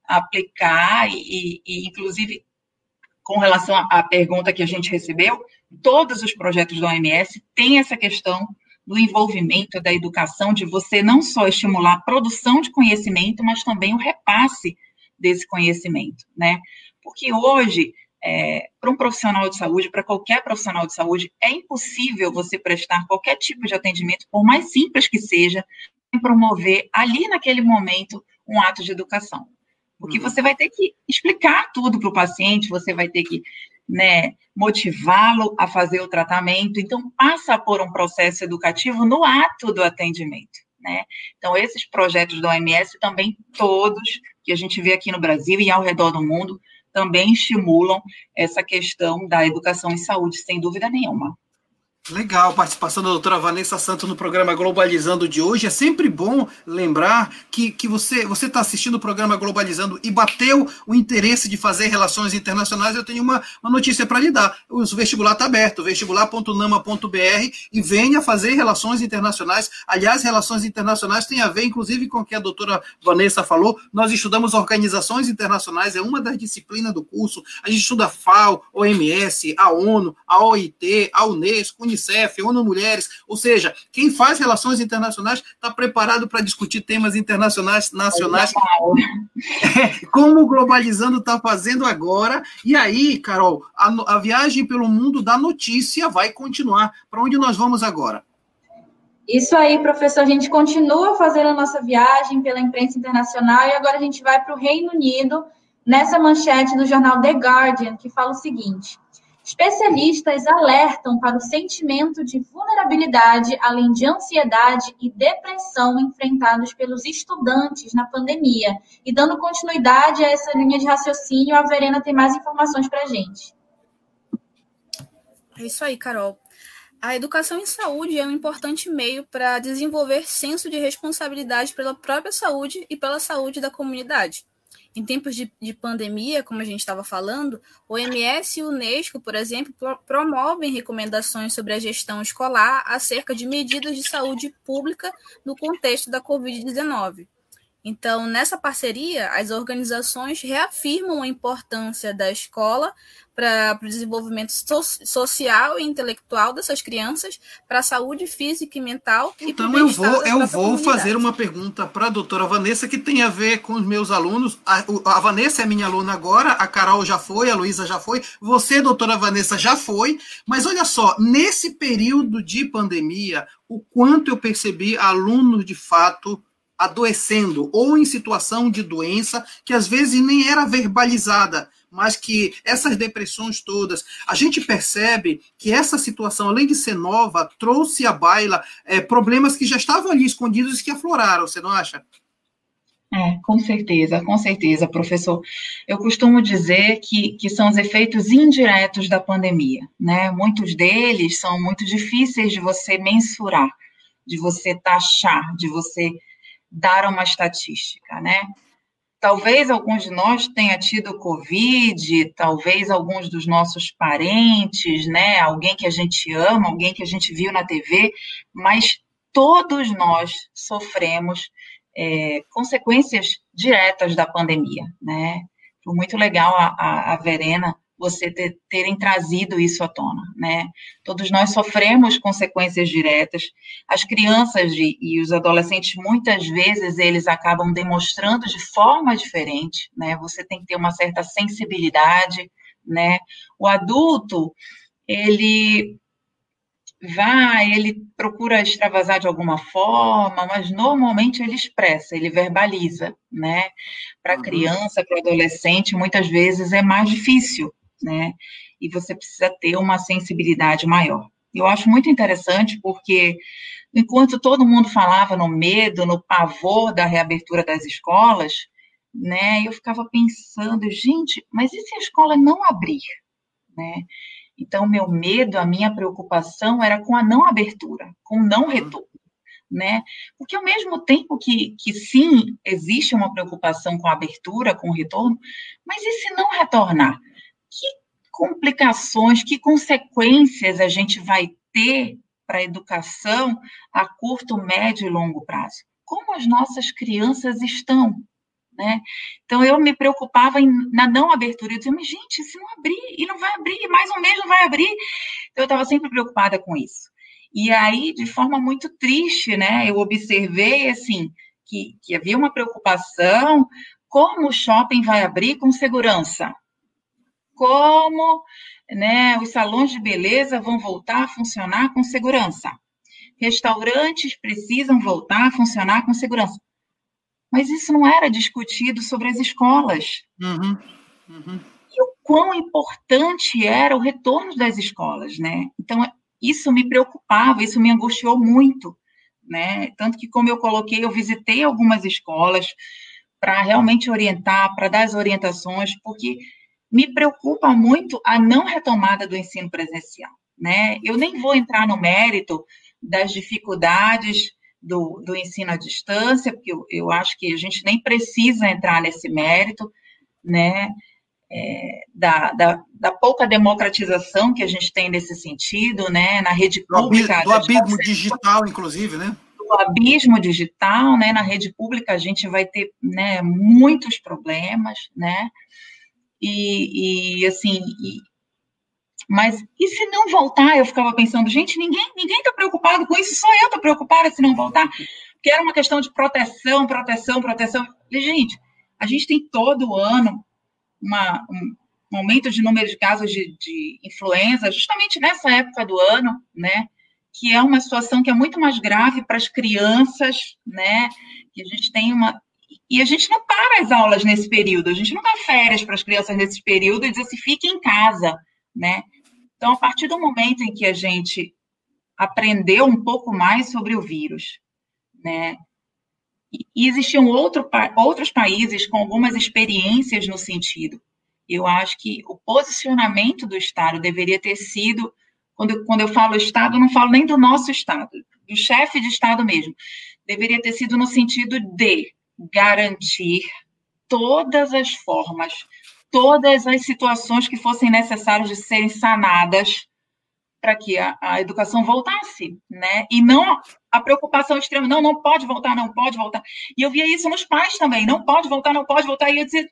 Speaker 5: aplicar e, e inclusive com relação à pergunta que a gente recebeu, todos os projetos da OMS têm essa questão do envolvimento da educação, de você não só estimular a produção de conhecimento, mas também o repasse desse conhecimento, né? Porque hoje é, para um profissional de saúde, para qualquer profissional de saúde, é impossível você prestar qualquer tipo de atendimento, por mais simples que seja, sem promover ali naquele momento um ato de educação. Porque uhum. você vai ter que explicar tudo para o paciente, você vai ter que né, motivá-lo a fazer o tratamento. Então, passa por um processo educativo no ato do atendimento. Né? Então, esses projetos da OMS também, todos que a gente vê aqui no Brasil e ao redor do mundo, também estimulam essa questão da educação em saúde, sem dúvida nenhuma.
Speaker 1: Legal, participação da doutora Vanessa Santos no programa Globalizando de hoje. É sempre bom lembrar que, que você está assistindo o programa Globalizando e bateu o interesse de fazer relações internacionais. Eu tenho uma, uma notícia para lhe dar. O vestibular está aberto, vestibular.nama.br e venha fazer relações internacionais. Aliás, relações internacionais tem a ver, inclusive, com o que a doutora Vanessa falou. Nós estudamos organizações internacionais, é uma das disciplinas do curso. A gente estuda FAO, OMS, a ONU, a OIT, a Unesco, Unicef, ONU Mulheres, ou seja, quem faz relações internacionais está preparado para discutir temas internacionais, nacionais, é, <laughs> como o Globalizando está fazendo agora. E aí, Carol, a, a viagem pelo mundo da notícia vai continuar. Para onde nós vamos agora?
Speaker 4: Isso aí, professor. A gente continua fazendo a nossa viagem pela imprensa internacional e agora a gente vai para o Reino Unido, nessa manchete do jornal The Guardian, que fala o seguinte: Especialistas alertam para o sentimento de vulnerabilidade, além de ansiedade e depressão enfrentados pelos estudantes na pandemia. E dando continuidade a essa linha de raciocínio, a Verena tem mais informações para a gente.
Speaker 2: É isso aí, Carol. A educação em saúde é um importante meio para desenvolver senso de responsabilidade pela própria saúde e pela saúde da comunidade. Em tempos de, de pandemia, como a gente estava falando, o OMS e o Unesco, por exemplo, pro, promovem recomendações sobre a gestão escolar acerca de medidas de saúde pública no contexto da Covid-19. Então, nessa parceria, as organizações reafirmam a importância da escola para o desenvolvimento so social e intelectual dessas crianças, para a saúde física e mental.
Speaker 1: Então, e eu vou, eu vou fazer uma pergunta para a doutora Vanessa que tem a ver com os meus alunos. A, a, Vanessa é minha aluna agora, a Carol já foi, a Luísa já foi, você, doutora Vanessa, já foi. Mas olha só, nesse período de pandemia, o quanto eu percebi alunos de fato adoecendo ou em situação de doença que às vezes nem era verbalizada, mas que essas depressões todas, a gente percebe que essa situação, além de ser nova, trouxe à baila é, problemas que já estavam ali escondidos e que afloraram, você não acha?
Speaker 5: É, com certeza, com certeza, professor. Eu costumo dizer que, que são os efeitos indiretos da pandemia, né? Muitos deles são muito difíceis de você mensurar, de você taxar, de você dar uma estatística, né? Talvez alguns de nós tenha tido Covid, talvez alguns dos nossos parentes, né? Alguém que a gente ama, alguém que a gente viu na TV, mas todos nós sofremos é, consequências diretas da pandemia, né? Foi muito legal a, a, a Verena você ter, terem trazido isso à tona, né? Todos nós sofremos consequências diretas. As crianças de, e os adolescentes, muitas vezes, eles acabam demonstrando de forma diferente, né? Você tem que ter uma certa sensibilidade, né? O adulto, ele vai, ele procura extravasar de alguma forma, mas normalmente ele expressa, ele verbaliza, né? Para uhum. criança, para adolescente, muitas vezes é mais difícil, né? E você precisa ter uma sensibilidade maior. Eu acho muito interessante porque enquanto todo mundo falava no medo, no pavor da reabertura das escolas, né? Eu ficava pensando, gente, mas e se a escola não abrir, né? Então, meu medo, a minha preocupação era com a não abertura, com o não uhum. retorno, né? Porque ao mesmo tempo que, que sim, existe uma preocupação com a abertura, com o retorno, mas e se não retornar? Que complicações, que consequências a gente vai ter para a educação a curto, médio e longo prazo? Como as nossas crianças estão, né? Então, eu me preocupava em, na não abertura. Eu dizia, mas, gente, se não abrir, e não vai abrir, mais um mês não vai abrir. Então, eu estava sempre preocupada com isso. E aí, de forma muito triste, né, eu observei, assim, que, que havia uma preocupação, como o shopping vai abrir com segurança? Como né, os salões de beleza vão voltar a funcionar com segurança? Restaurantes precisam voltar a funcionar com segurança. Mas isso não era discutido sobre as escolas. Uhum. Uhum. E o quão importante era o retorno das escolas, né? Então, isso me preocupava, isso me angustiou muito, né? Tanto que, como eu coloquei, eu visitei algumas escolas para realmente orientar, para dar as orientações, porque me preocupa muito a não retomada do ensino presencial, né? Eu nem vou entrar no mérito das dificuldades do, do ensino à distância, porque eu, eu acho que a gente nem precisa entrar nesse mérito, né? É, da, da, da, pouca democratização que a gente tem nesse sentido, né, na rede pública.
Speaker 1: Do abismo digital, inclusive, né?
Speaker 5: Do abismo digital, né, na rede pública a gente vai ter, né, muitos problemas, né, e, e assim, e, mas e se não voltar? Eu ficava pensando, gente, ninguém ninguém está preocupado com isso, só eu estou preocupada se não voltar, porque era uma questão de proteção, proteção, proteção. E, gente, a gente tem todo ano uma, um aumento de número de casos de, de influenza, justamente nessa época do ano, né? Que é uma situação que é muito mais grave para as crianças, né? Que a gente tem uma. E a gente não para as aulas nesse período, a gente não dá férias para as crianças nesse período e diz assim, fique em casa, né? Então, a partir do momento em que a gente aprendeu um pouco mais sobre o vírus, né? E existiam outro, outros países com algumas experiências no sentido. Eu acho que o posicionamento do Estado deveria ter sido, quando, quando eu falo Estado, eu não falo nem do nosso Estado, do chefe de Estado mesmo. Deveria ter sido no sentido de garantir todas as formas todas as situações que fossem necessárias de serem sanadas para que a, a, educação voltasse, né? E não a preocupação extrema, não, não pode voltar, não pode voltar. E eu via isso nos pais também, não pode voltar, não pode voltar. E eu dizia,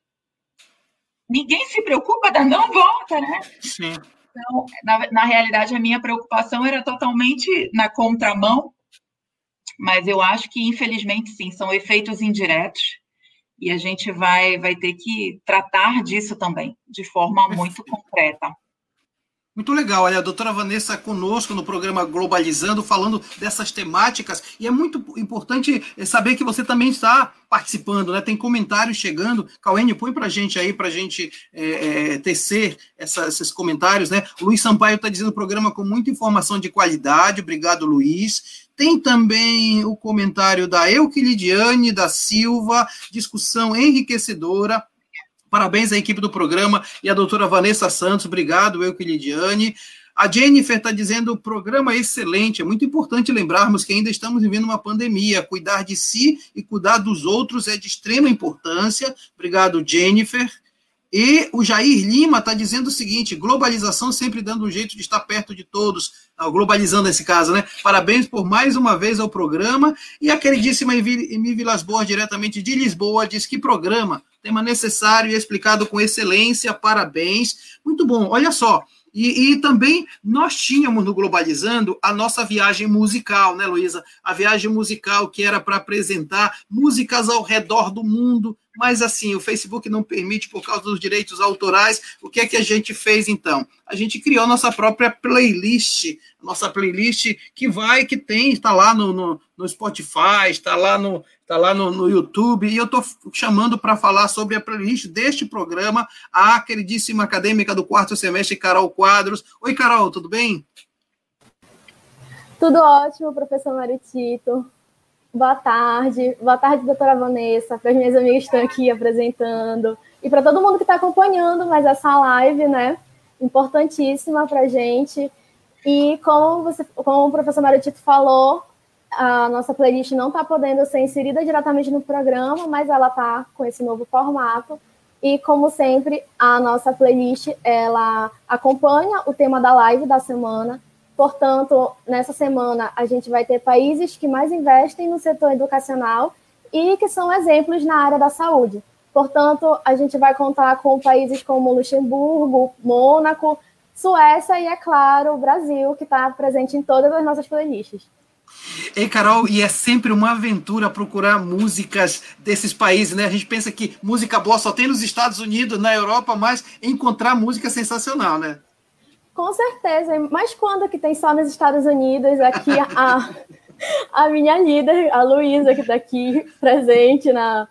Speaker 5: ninguém se preocupa da não volta, né? Sim. Então, na, na realidade, a minha preocupação era totalmente na contramão, mas eu acho que, infelizmente, sim, são efeitos indiretos e a gente vai, vai ter que tratar disso também, de forma muito concreta.
Speaker 1: Muito legal, olha, a doutora Vanessa conosco no programa Globalizando, falando dessas temáticas, e é muito importante saber que você também está participando, né? Tem comentários chegando. Cauene, põe para gente aí, para gente é, é, tecer essa, esses comentários, né? O Luiz Sampaio está dizendo programa com muita informação de qualidade, obrigado, Luiz. Tem também o comentário da Euclidiane da Silva, discussão enriquecedora. Parabéns à equipe do programa e à doutora Vanessa Santos. Obrigado, Euclidiane. A Jennifer está dizendo programa é excelente. É muito importante lembrarmos que ainda estamos vivendo uma pandemia. Cuidar de si e cuidar dos outros é de extrema importância. Obrigado, Jennifer. E o Jair Lima está dizendo o seguinte: globalização sempre dando um jeito de estar perto de todos, ah, globalizando esse caso, né? Parabéns por mais uma vez ao programa. E a queridíssima Emi Vilas Boas, diretamente de Lisboa, diz que programa, tema necessário e explicado com excelência, parabéns. Muito bom, olha só. E, e, também nós tínhamos no Globalizando a nossa viagem musical, né, Luísa? A viagem musical que era para apresentar músicas ao redor do mundo mas assim, o Facebook não permite por causa dos direitos autorais. O que é que a gente fez então? A gente criou nossa própria playlist, nossa playlist que vai, que tem, está lá no, no, no Spotify, está lá no, está lá no, no YouTube, e eu estou chamando para falar sobre a playlist deste programa a queridíssima acadêmica do quarto semestre, Carol Quadros. Oi, Carol, tudo bem?
Speaker 6: Tudo ótimo, professor Maritito. Boa tarde. Boa tarde, doutora Vanessa, para as minhas amigas que estão aqui apresentando e para todo mundo que está acompanhando mais essa live, né? Importantíssima para a gente. E como, você, como o professor Maritito falou, a nossa playlist não está podendo ser inserida diretamente no programa, mas ela está com esse novo formato. E como sempre, a nossa playlist ela acompanha o tema da live da semana Portanto, nessa semana a gente vai ter países que mais investem no setor educacional e que são exemplos na área da saúde. Portanto, a gente vai contar com países como Luxemburgo, Mônaco, Suécia e, é claro, o Brasil, que está presente em todas as nossas playlists.
Speaker 1: Ei, Carol, e é sempre uma aventura procurar músicas desses países, né? A gente pensa que música boa só tem nos Estados Unidos, na Europa, mas encontrar música é sensacional, né?
Speaker 6: Com certeza, mas quando que tem só nos Estados Unidos, aqui a, a minha líder, a Luísa, que está aqui presente na,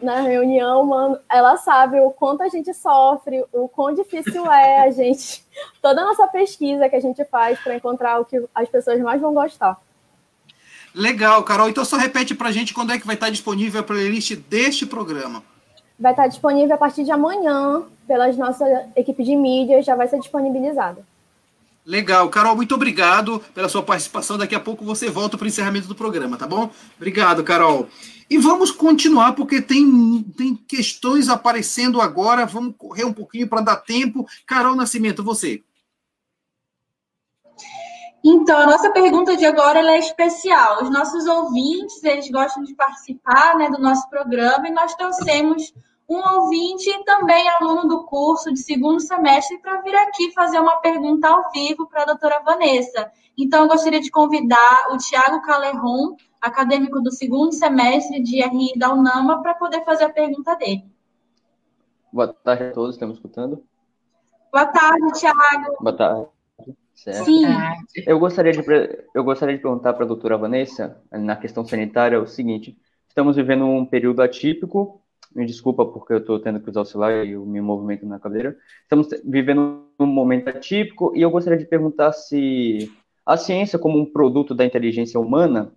Speaker 6: na reunião, mano, ela sabe o quanto a gente sofre, o quão difícil é a gente, toda a nossa pesquisa que a gente faz para encontrar o que as pessoas mais vão gostar.
Speaker 1: Legal, Carol. Então só repete para a gente quando é que vai estar disponível a playlist deste programa
Speaker 6: vai estar disponível a partir de amanhã, pelas nossa equipe de mídia, já vai ser disponibilizada.
Speaker 1: Legal. Carol, muito obrigado pela sua participação. Daqui a pouco você volta para o encerramento do programa, tá bom? Obrigado, Carol. E vamos continuar, porque tem, tem questões aparecendo agora. Vamos correr um pouquinho para dar tempo. Carol Nascimento, você.
Speaker 4: Então, a nossa pergunta de agora é especial. Os nossos ouvintes, eles gostam de participar né, do nosso programa e nós trouxemos um ouvinte e também aluno do curso de segundo semestre para vir aqui fazer uma pergunta ao vivo para a doutora Vanessa. Então, eu gostaria de convidar o Tiago Calerron, acadêmico do segundo semestre de RI da UNAMA, para poder fazer a pergunta dele.
Speaker 7: Boa tarde a todos, estamos escutando?
Speaker 4: Boa tarde, Tiago.
Speaker 7: Boa tarde. Certo? Sim. Eu gostaria de, eu gostaria de perguntar para a doutora Vanessa, na questão sanitária, o seguinte: estamos vivendo um período atípico, me desculpa porque eu estou tendo que usar o celular e eu me movimento na cadeira. Estamos vivendo um momento atípico e eu gostaria de perguntar se a ciência, como um produto da inteligência humana,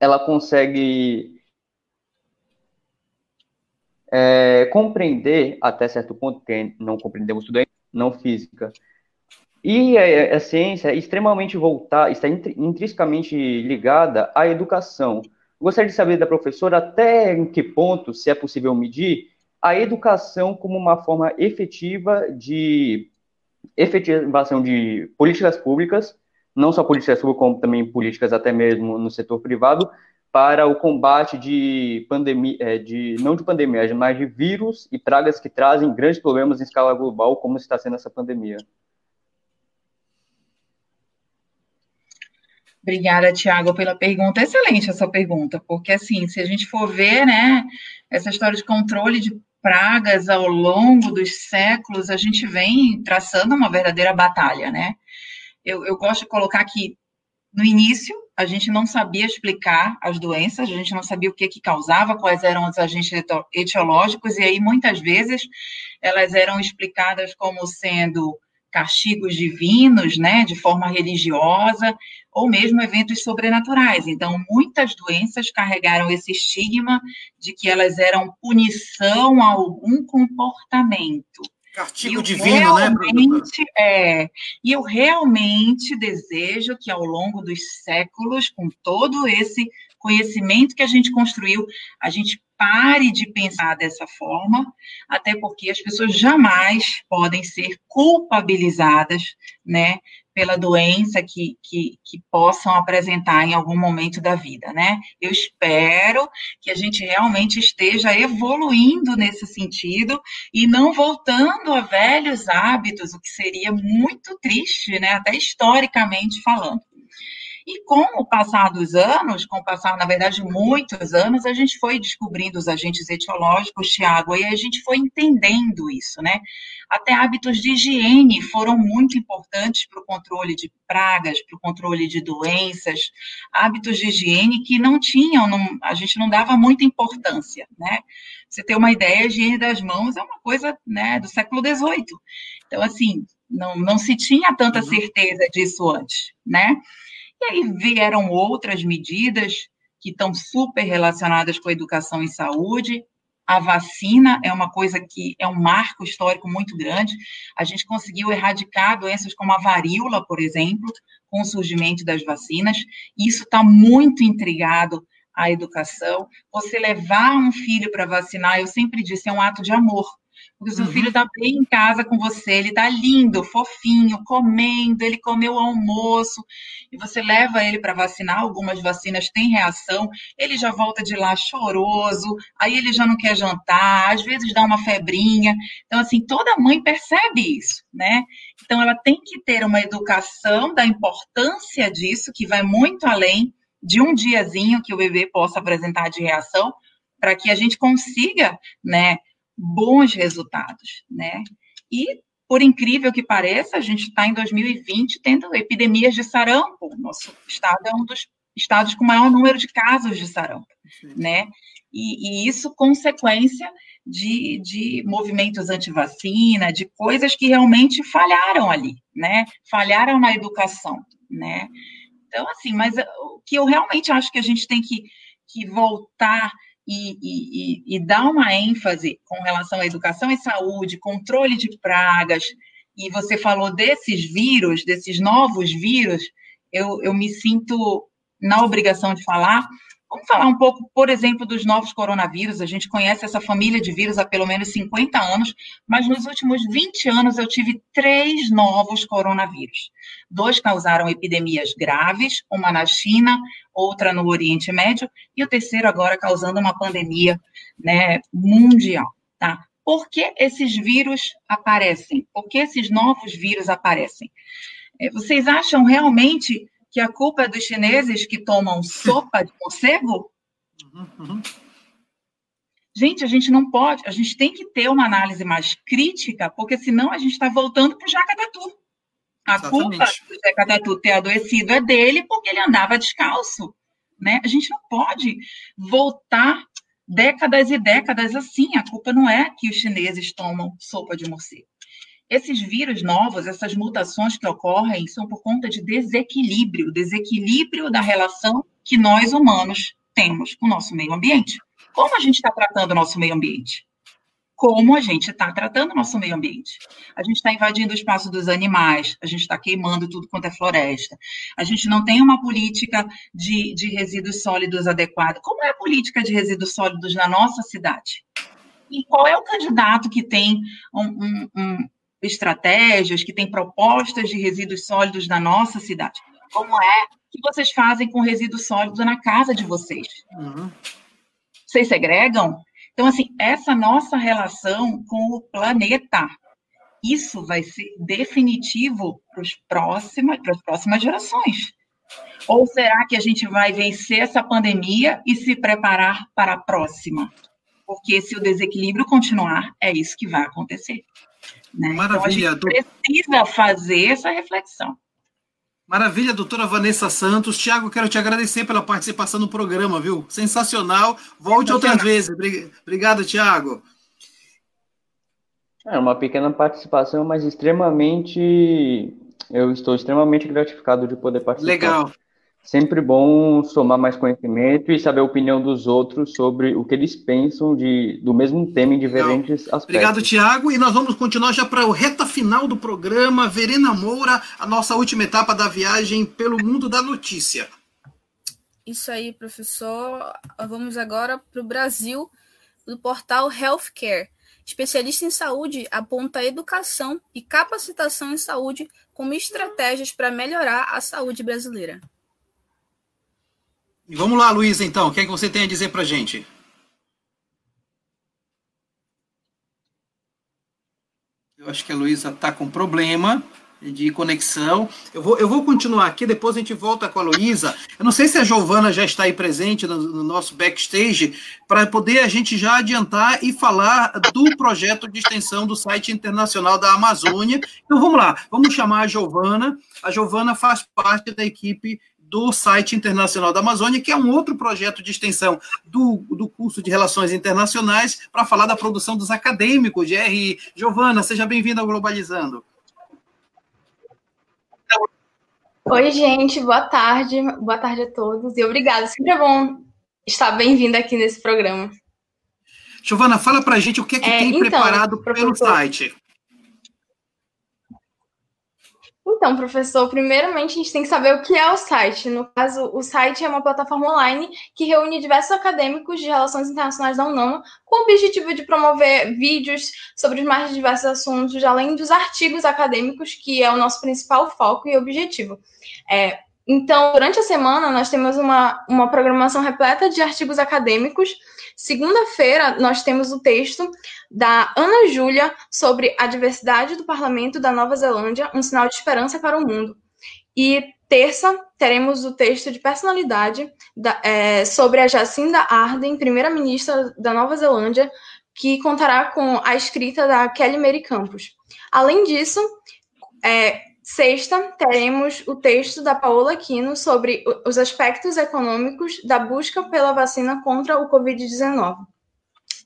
Speaker 7: ela consegue é, compreender até certo ponto, porque não compreendemos tudo, não física, e a, a ciência é extremamente voltada, está intrinsecamente ligada à educação. Gostaria de saber da professora até em que ponto, se é possível medir, a educação como uma forma efetiva de efetivação de políticas públicas, não só políticas públicas, como também políticas até mesmo no setor privado, para o combate de pandemia, é, de não de pandemia, mas de vírus e pragas que trazem grandes problemas em escala global, como está sendo essa pandemia.
Speaker 5: Obrigada, Tiago, pela pergunta. Excelente essa pergunta, porque assim, se a gente for ver, né, essa história de controle de pragas ao longo dos séculos, a gente vem traçando uma verdadeira batalha, né? Eu, eu gosto de colocar que no início a gente não sabia explicar as doenças, a gente não sabia o que, que causava, quais eram os agentes etiológicos, e aí muitas vezes elas eram explicadas como sendo castigos divinos, né, de forma religiosa, ou mesmo eventos sobrenaturais. Então, muitas doenças carregaram esse estigma de que elas eram punição a algum comportamento.
Speaker 1: Castigo divino, né,
Speaker 5: é, E eu realmente desejo que ao longo dos séculos, com todo esse conhecimento que a gente construiu, a gente pare de pensar dessa forma, até porque as pessoas jamais podem ser culpabilizadas, né, pela doença que, que, que, possam apresentar em algum momento da vida, né? Eu espero que a gente realmente esteja evoluindo nesse sentido e não voltando a velhos hábitos, o que seria muito triste, né? Até historicamente falando. E com o passar dos anos, com o passar, na verdade, muitos anos, a gente foi descobrindo os agentes etiológicos, Tiago, e a gente foi entendendo isso, né? Até hábitos de higiene foram muito importantes para o controle de pragas, para o controle de doenças, hábitos de higiene que não tinham, não, a gente não dava muita importância, né? Você ter uma ideia, a higiene das mãos é uma coisa, né, do século XVIII. Então, assim, não, não se tinha tanta uhum. certeza disso antes, né? E aí vieram outras medidas que estão super relacionadas com a educação e saúde. A vacina é uma coisa que é um marco histórico muito grande. A gente conseguiu erradicar doenças como a varíola, por exemplo, com o surgimento das vacinas. Isso está muito intrigado à educação. Você levar um filho para vacinar, eu sempre disse, é um ato de amor. Porque o seu uhum. filho está bem em casa com você, ele está lindo, fofinho, comendo, ele comeu o almoço, e você leva ele para vacinar, algumas vacinas têm reação, ele já volta de lá choroso, aí ele já não quer jantar, às vezes dá uma febrinha. Então, assim, toda mãe percebe isso, né? Então, ela tem que ter uma educação da importância disso, que vai muito além de um diazinho que o bebê possa apresentar de reação, para que a gente consiga, né, bons resultados, né? E, por incrível que pareça, a gente está em 2020 tendo epidemias de sarampo. Nosso estado é um dos estados com maior número de casos de sarampo, Sim. né? E, e, isso consequência de, de movimentos anti-vacina, de coisas que realmente falharam ali, né? Falharam na educação, né? Então, assim, mas o que eu realmente acho que a gente tem que, que voltar e, e, e, dar uma ênfase com relação à educação e saúde, controle de pragas, e você falou desses vírus, desses novos vírus, eu, eu me sinto na obrigação de falar, Vamos falar um pouco, por exemplo, dos novos coronavírus. A gente conhece essa família de vírus há pelo menos 50 anos, mas nos últimos 20 anos eu tive três novos coronavírus. Dois causaram epidemias graves, uma na China, outra no Oriente Médio, e o terceiro agora causando uma pandemia né, mundial. Tá? Por que esses vírus aparecem? Por que esses novos vírus aparecem? É, vocês acham realmente que a culpa é dos chineses que tomam sopa de morcego? Uhum, uhum. Gente, a gente não pode, a gente tem que ter uma análise mais crítica, porque senão a gente está voltando para o Jacatatu. A Exatamente. culpa do Jacatatu ter adoecido é dele porque ele andava descalço. Né? A gente não pode voltar décadas e décadas assim. A culpa não é que os chineses tomam sopa de morcego. Esses vírus novos, essas mutações que ocorrem, são por conta de desequilíbrio desequilíbrio da relação que nós humanos temos com o nosso meio ambiente. Como a gente está tratando o nosso meio ambiente? Como a gente está tratando o nosso meio ambiente? A gente está invadindo o espaço dos animais, a gente está queimando tudo quanto é floresta, a gente não tem uma política de, de resíduos sólidos adequada. Como é a política de resíduos sólidos na nossa cidade? E qual é o candidato que tem um, um, um estratégias, que tem propostas de resíduos sólidos na nossa cidade. Como é que vocês fazem com resíduos sólidos na casa de vocês? Uhum. Vocês segregam? Então, assim, essa nossa relação com o planeta, isso vai ser definitivo para as próximas gerações. Ou será que a gente vai vencer essa pandemia e se preparar para a próxima? Porque se o desequilíbrio continuar, é isso que vai acontecer. Né? Maravilha. Então, a gente precisa fazer essa reflexão.
Speaker 1: Maravilha, doutora Vanessa Santos. Tiago, quero te agradecer pela participação no programa, viu? Sensacional. Volte outras vezes. Obrigado, Tiago.
Speaker 7: É uma pequena participação, mas extremamente. Eu estou extremamente gratificado de poder participar.
Speaker 1: Legal.
Speaker 7: Sempre bom somar mais conhecimento e saber a opinião dos outros sobre o que eles pensam de, do mesmo tema em diferentes Legal. aspectos.
Speaker 1: Obrigado, Tiago. E nós vamos continuar já para o reta final do programa. Verena Moura, a nossa última etapa da viagem pelo mundo da notícia.
Speaker 2: Isso aí, professor. Vamos agora para o Brasil, do portal Healthcare. Especialista em saúde aponta a educação e capacitação em saúde como estratégias para melhorar a saúde brasileira.
Speaker 1: E vamos lá, Luiz, então. O que, é que você tem a dizer para a gente? Eu acho que a Luísa está com problema. de conexão. Eu vou, eu vou continuar aqui, depois a gente volta com a Luísa. Eu não sei se a Giovana já está aí presente no, no nosso backstage, para poder a gente já adiantar e falar do projeto de extensão do site internacional da Amazônia. Então vamos lá, vamos chamar a Giovana. A Giovana faz parte da equipe do site internacional da Amazônia, que é um outro projeto de extensão do, do curso de Relações Internacionais, para falar da produção dos acadêmicos de RI. Giovana, seja bem-vinda ao Globalizando.
Speaker 8: Oi, gente, boa tarde, boa tarde a todos e obrigada. Sempre é bom estar bem-vinda aqui nesse programa.
Speaker 1: Giovana, fala para a gente o que é que é, tem então, preparado pelo site.
Speaker 8: Então, professor, primeiramente a gente tem que saber o que é o site. No caso, o site é uma plataforma online que reúne diversos acadêmicos de relações internacionais da UNAM com o objetivo de promover vídeos sobre os mais diversos assuntos, além dos artigos acadêmicos, que é o nosso principal foco e objetivo. É, então, durante a semana, nós temos uma, uma programação repleta de artigos acadêmicos. Segunda-feira, nós temos o texto da Ana Júlia sobre a diversidade do parlamento da Nova Zelândia, um sinal de esperança para o mundo. E terça, teremos o texto de personalidade da, é, sobre a Jacinda Ardern, primeira-ministra da Nova Zelândia, que contará com a escrita da Kelly Mary Campos. Além disso, é, Sexta, teremos o texto da Paola Aquino sobre os aspectos econômicos da busca pela vacina contra o Covid-19.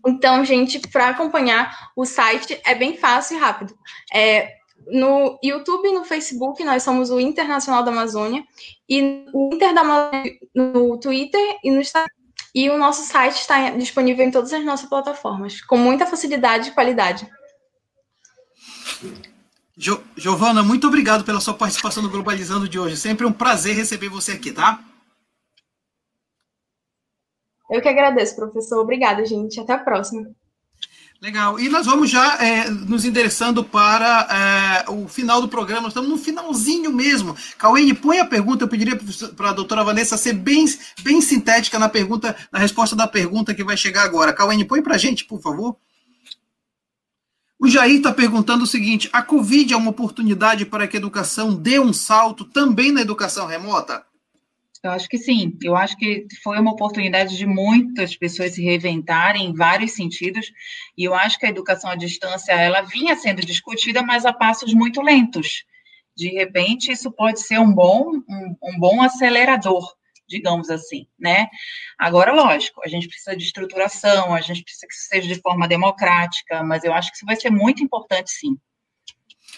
Speaker 8: Então, gente, para acompanhar o site é bem fácil e rápido. É, no YouTube e no Facebook, nós somos o Internacional da Amazônia, e o Inter da Amazônia no Twitter e no Instagram. E o nosso site está disponível em todas as nossas plataformas, com muita facilidade e qualidade.
Speaker 1: Jo, Giovana, muito obrigado pela sua participação no Globalizando de hoje. Sempre um prazer receber você aqui, tá?
Speaker 8: Eu que agradeço, professor. Obrigada, gente. Até a próxima.
Speaker 1: Legal. E nós vamos já é, nos endereçando para é, o final do programa. Estamos no finalzinho mesmo. Cauene, põe a pergunta. Eu pediria para a doutora Vanessa ser bem, bem sintética na pergunta, na resposta da pergunta que vai chegar agora. Cauene, põe para a gente, por favor. O Jair está perguntando o seguinte: a Covid é uma oportunidade para que a educação dê um salto também na educação remota?
Speaker 5: Eu acho que sim. Eu acho que foi uma oportunidade de muitas pessoas se reinventarem em vários sentidos. E eu acho que a educação à distância ela vinha sendo discutida, mas a passos muito lentos. De repente, isso pode ser um bom, um, um bom acelerador digamos assim, né? Agora, lógico, a gente precisa de estruturação, a gente precisa que seja de forma democrática, mas eu acho que isso vai ser muito importante, sim.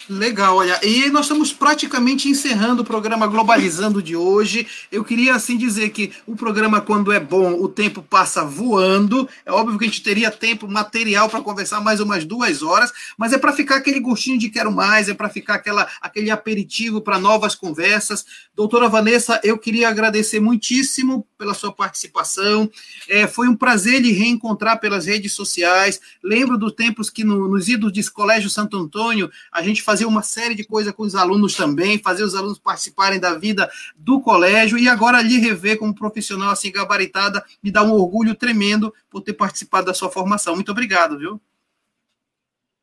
Speaker 1: Legal, olha, e nós estamos praticamente encerrando o programa Globalizando de hoje. Eu queria assim dizer que o programa, quando é bom, o tempo passa voando. É óbvio que a gente teria tempo material para conversar mais umas duas horas, mas é para ficar aquele gostinho de quero mais, é para ficar aquela, aquele aperitivo para novas conversas. Doutora Vanessa, eu queria agradecer muitíssimo pela sua participação. É, foi um prazer lhe reencontrar pelas redes sociais. Lembro dos tempos que no, nos idos de Colégio Santo Antônio a gente fazia fazer uma série de coisas com os alunos também, fazer os alunos participarem da vida do colégio e agora lhe rever como profissional assim gabaritada me dá um orgulho tremendo por ter participado da sua formação. Muito obrigado, viu?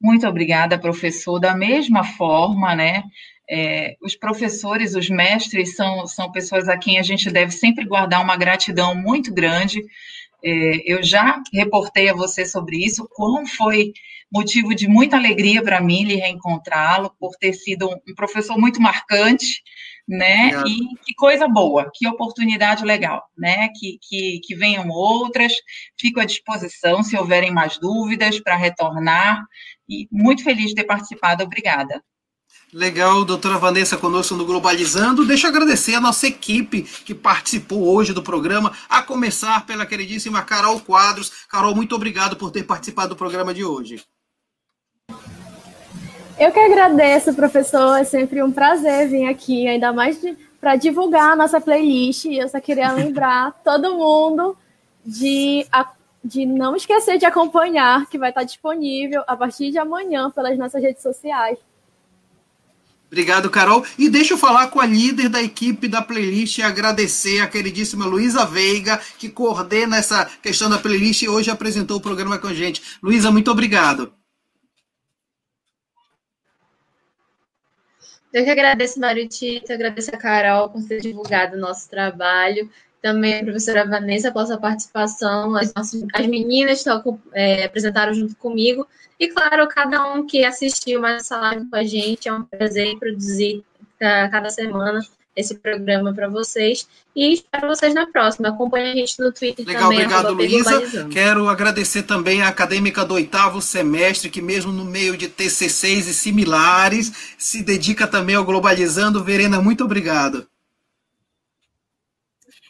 Speaker 5: Muito obrigada, professor. Da mesma forma, né? É, os professores, os mestres, são, são pessoas a quem a gente deve sempre guardar uma gratidão muito grande. É, eu já reportei a você sobre isso, como foi motivo de muita alegria para mim lhe reencontrá-lo, por ter sido um professor muito marcante, né? Obrigado. E que coisa boa, que oportunidade legal, né? Que, que, que venham outras, fico à disposição se houverem mais dúvidas para retornar, e muito feliz de ter participado, obrigada.
Speaker 1: Legal, doutora Vanessa conosco no Globalizando. Deixa eu agradecer a nossa equipe que participou hoje do programa, a começar pela queridíssima Carol Quadros. Carol, muito obrigado por ter participado do programa de hoje.
Speaker 6: Eu que agradeço, professor. É sempre um prazer vir aqui, ainda mais para divulgar a nossa playlist. Eu só queria lembrar <laughs> todo mundo de, de não esquecer de acompanhar, que vai estar disponível a partir de amanhã pelas nossas redes sociais.
Speaker 1: Obrigado, Carol. E deixa eu falar com a líder da equipe da playlist e agradecer a queridíssima Luísa Veiga, que coordena essa questão da playlist e hoje apresentou o programa com a gente. Luísa, muito obrigado.
Speaker 3: Eu que agradeço, Mário Tito, agradeço a Carol por ter divulgado o nosso trabalho, também a professora Vanessa pela sua participação, as, nossas, as meninas que é, apresentaram junto comigo, e claro, cada um que assistiu mais essa live com a gente, é um prazer produzir cada semana esse programa para vocês e espero vocês na próxima. Acompanhe a gente no Twitter
Speaker 1: Legal,
Speaker 3: também.
Speaker 1: Obrigado, Luísa. Quero agradecer também a acadêmica do oitavo semestre, que mesmo no meio de TCCs e similares, se dedica também ao Globalizando. Verena, muito obrigado.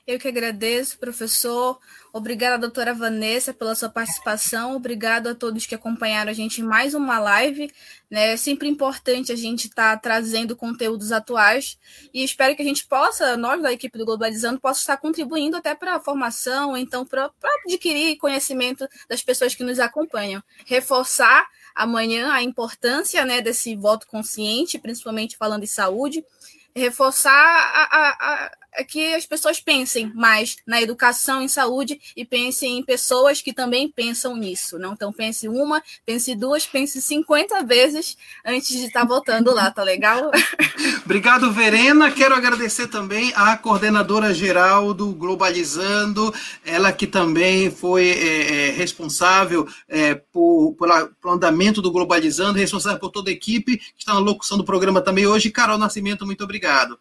Speaker 2: Eu que agradeço, professor. Obrigada, doutora Vanessa, pela sua participação. Obrigado a todos que acompanharam a gente em mais uma live. Né? É sempre importante a gente estar tá trazendo conteúdos atuais e espero que a gente possa, nós da equipe do Globalizando, possa estar contribuindo até para a formação, então para adquirir conhecimento das pessoas que nos acompanham. Reforçar amanhã a importância né, desse voto consciente, principalmente falando em saúde. Reforçar a, a, que as pessoas pensem mais na educação e saúde e pensem em pessoas que também pensam nisso. Não? Então, pense uma, pense duas, pense 50 vezes antes de estar voltando lá, tá legal? <laughs>
Speaker 1: Obrigado, Verena. Quero agradecer também à coordenadora geral do Globalizando, ela que também foi é, é, responsável é, por, por, pelo andamento do Globalizando, responsável por toda a equipe que está na locução do programa também hoje. Carol Nascimento, muito obrigado.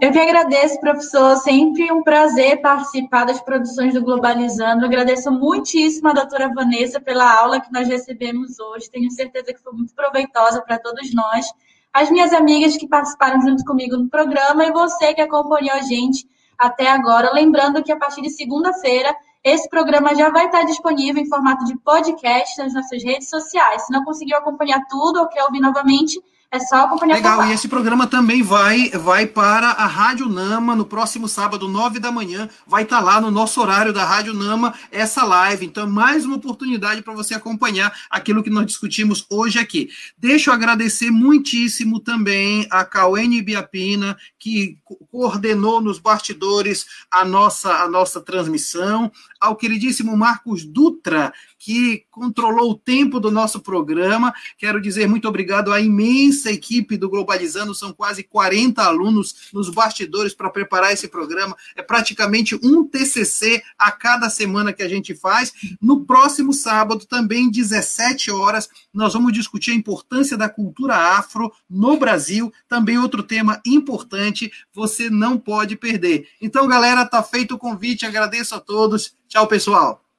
Speaker 4: Eu que agradeço, professor. Sempre um prazer participar das produções do Globalizando. agradeço muitíssimo a doutora Vanessa pela aula que nós recebemos hoje. Tenho certeza que foi muito proveitosa para todos nós. As minhas amigas que participaram junto comigo no programa e você que acompanhou a gente até agora. Lembrando que a partir de segunda-feira esse programa já vai estar disponível em formato de podcast nas nossas redes sociais. Se não conseguiu acompanhar tudo ou quer ouvir novamente, é só acompanhar
Speaker 1: Legal, e esse programa também vai vai para a Rádio Nama no próximo sábado, nove da manhã. Vai estar tá lá no nosso horário da Rádio Nama essa live. Então, mais uma oportunidade para você acompanhar aquilo que nós discutimos hoje aqui. Deixa eu agradecer muitíssimo também a Cauene Biapina, que coordenou nos bastidores a nossa, a nossa transmissão, ao queridíssimo Marcos Dutra, que controlou o tempo do nosso programa. Quero dizer muito obrigado à imensa equipe do Globalizando, são quase 40 alunos nos bastidores para preparar esse programa. É praticamente um TCC a cada semana que a gente faz. No próximo sábado, também 17 horas, nós vamos discutir a importância da cultura afro no Brasil, também outro tema importante, você não pode perder. Então, galera, tá feito o convite, agradeço a todos. Tchau, pessoal.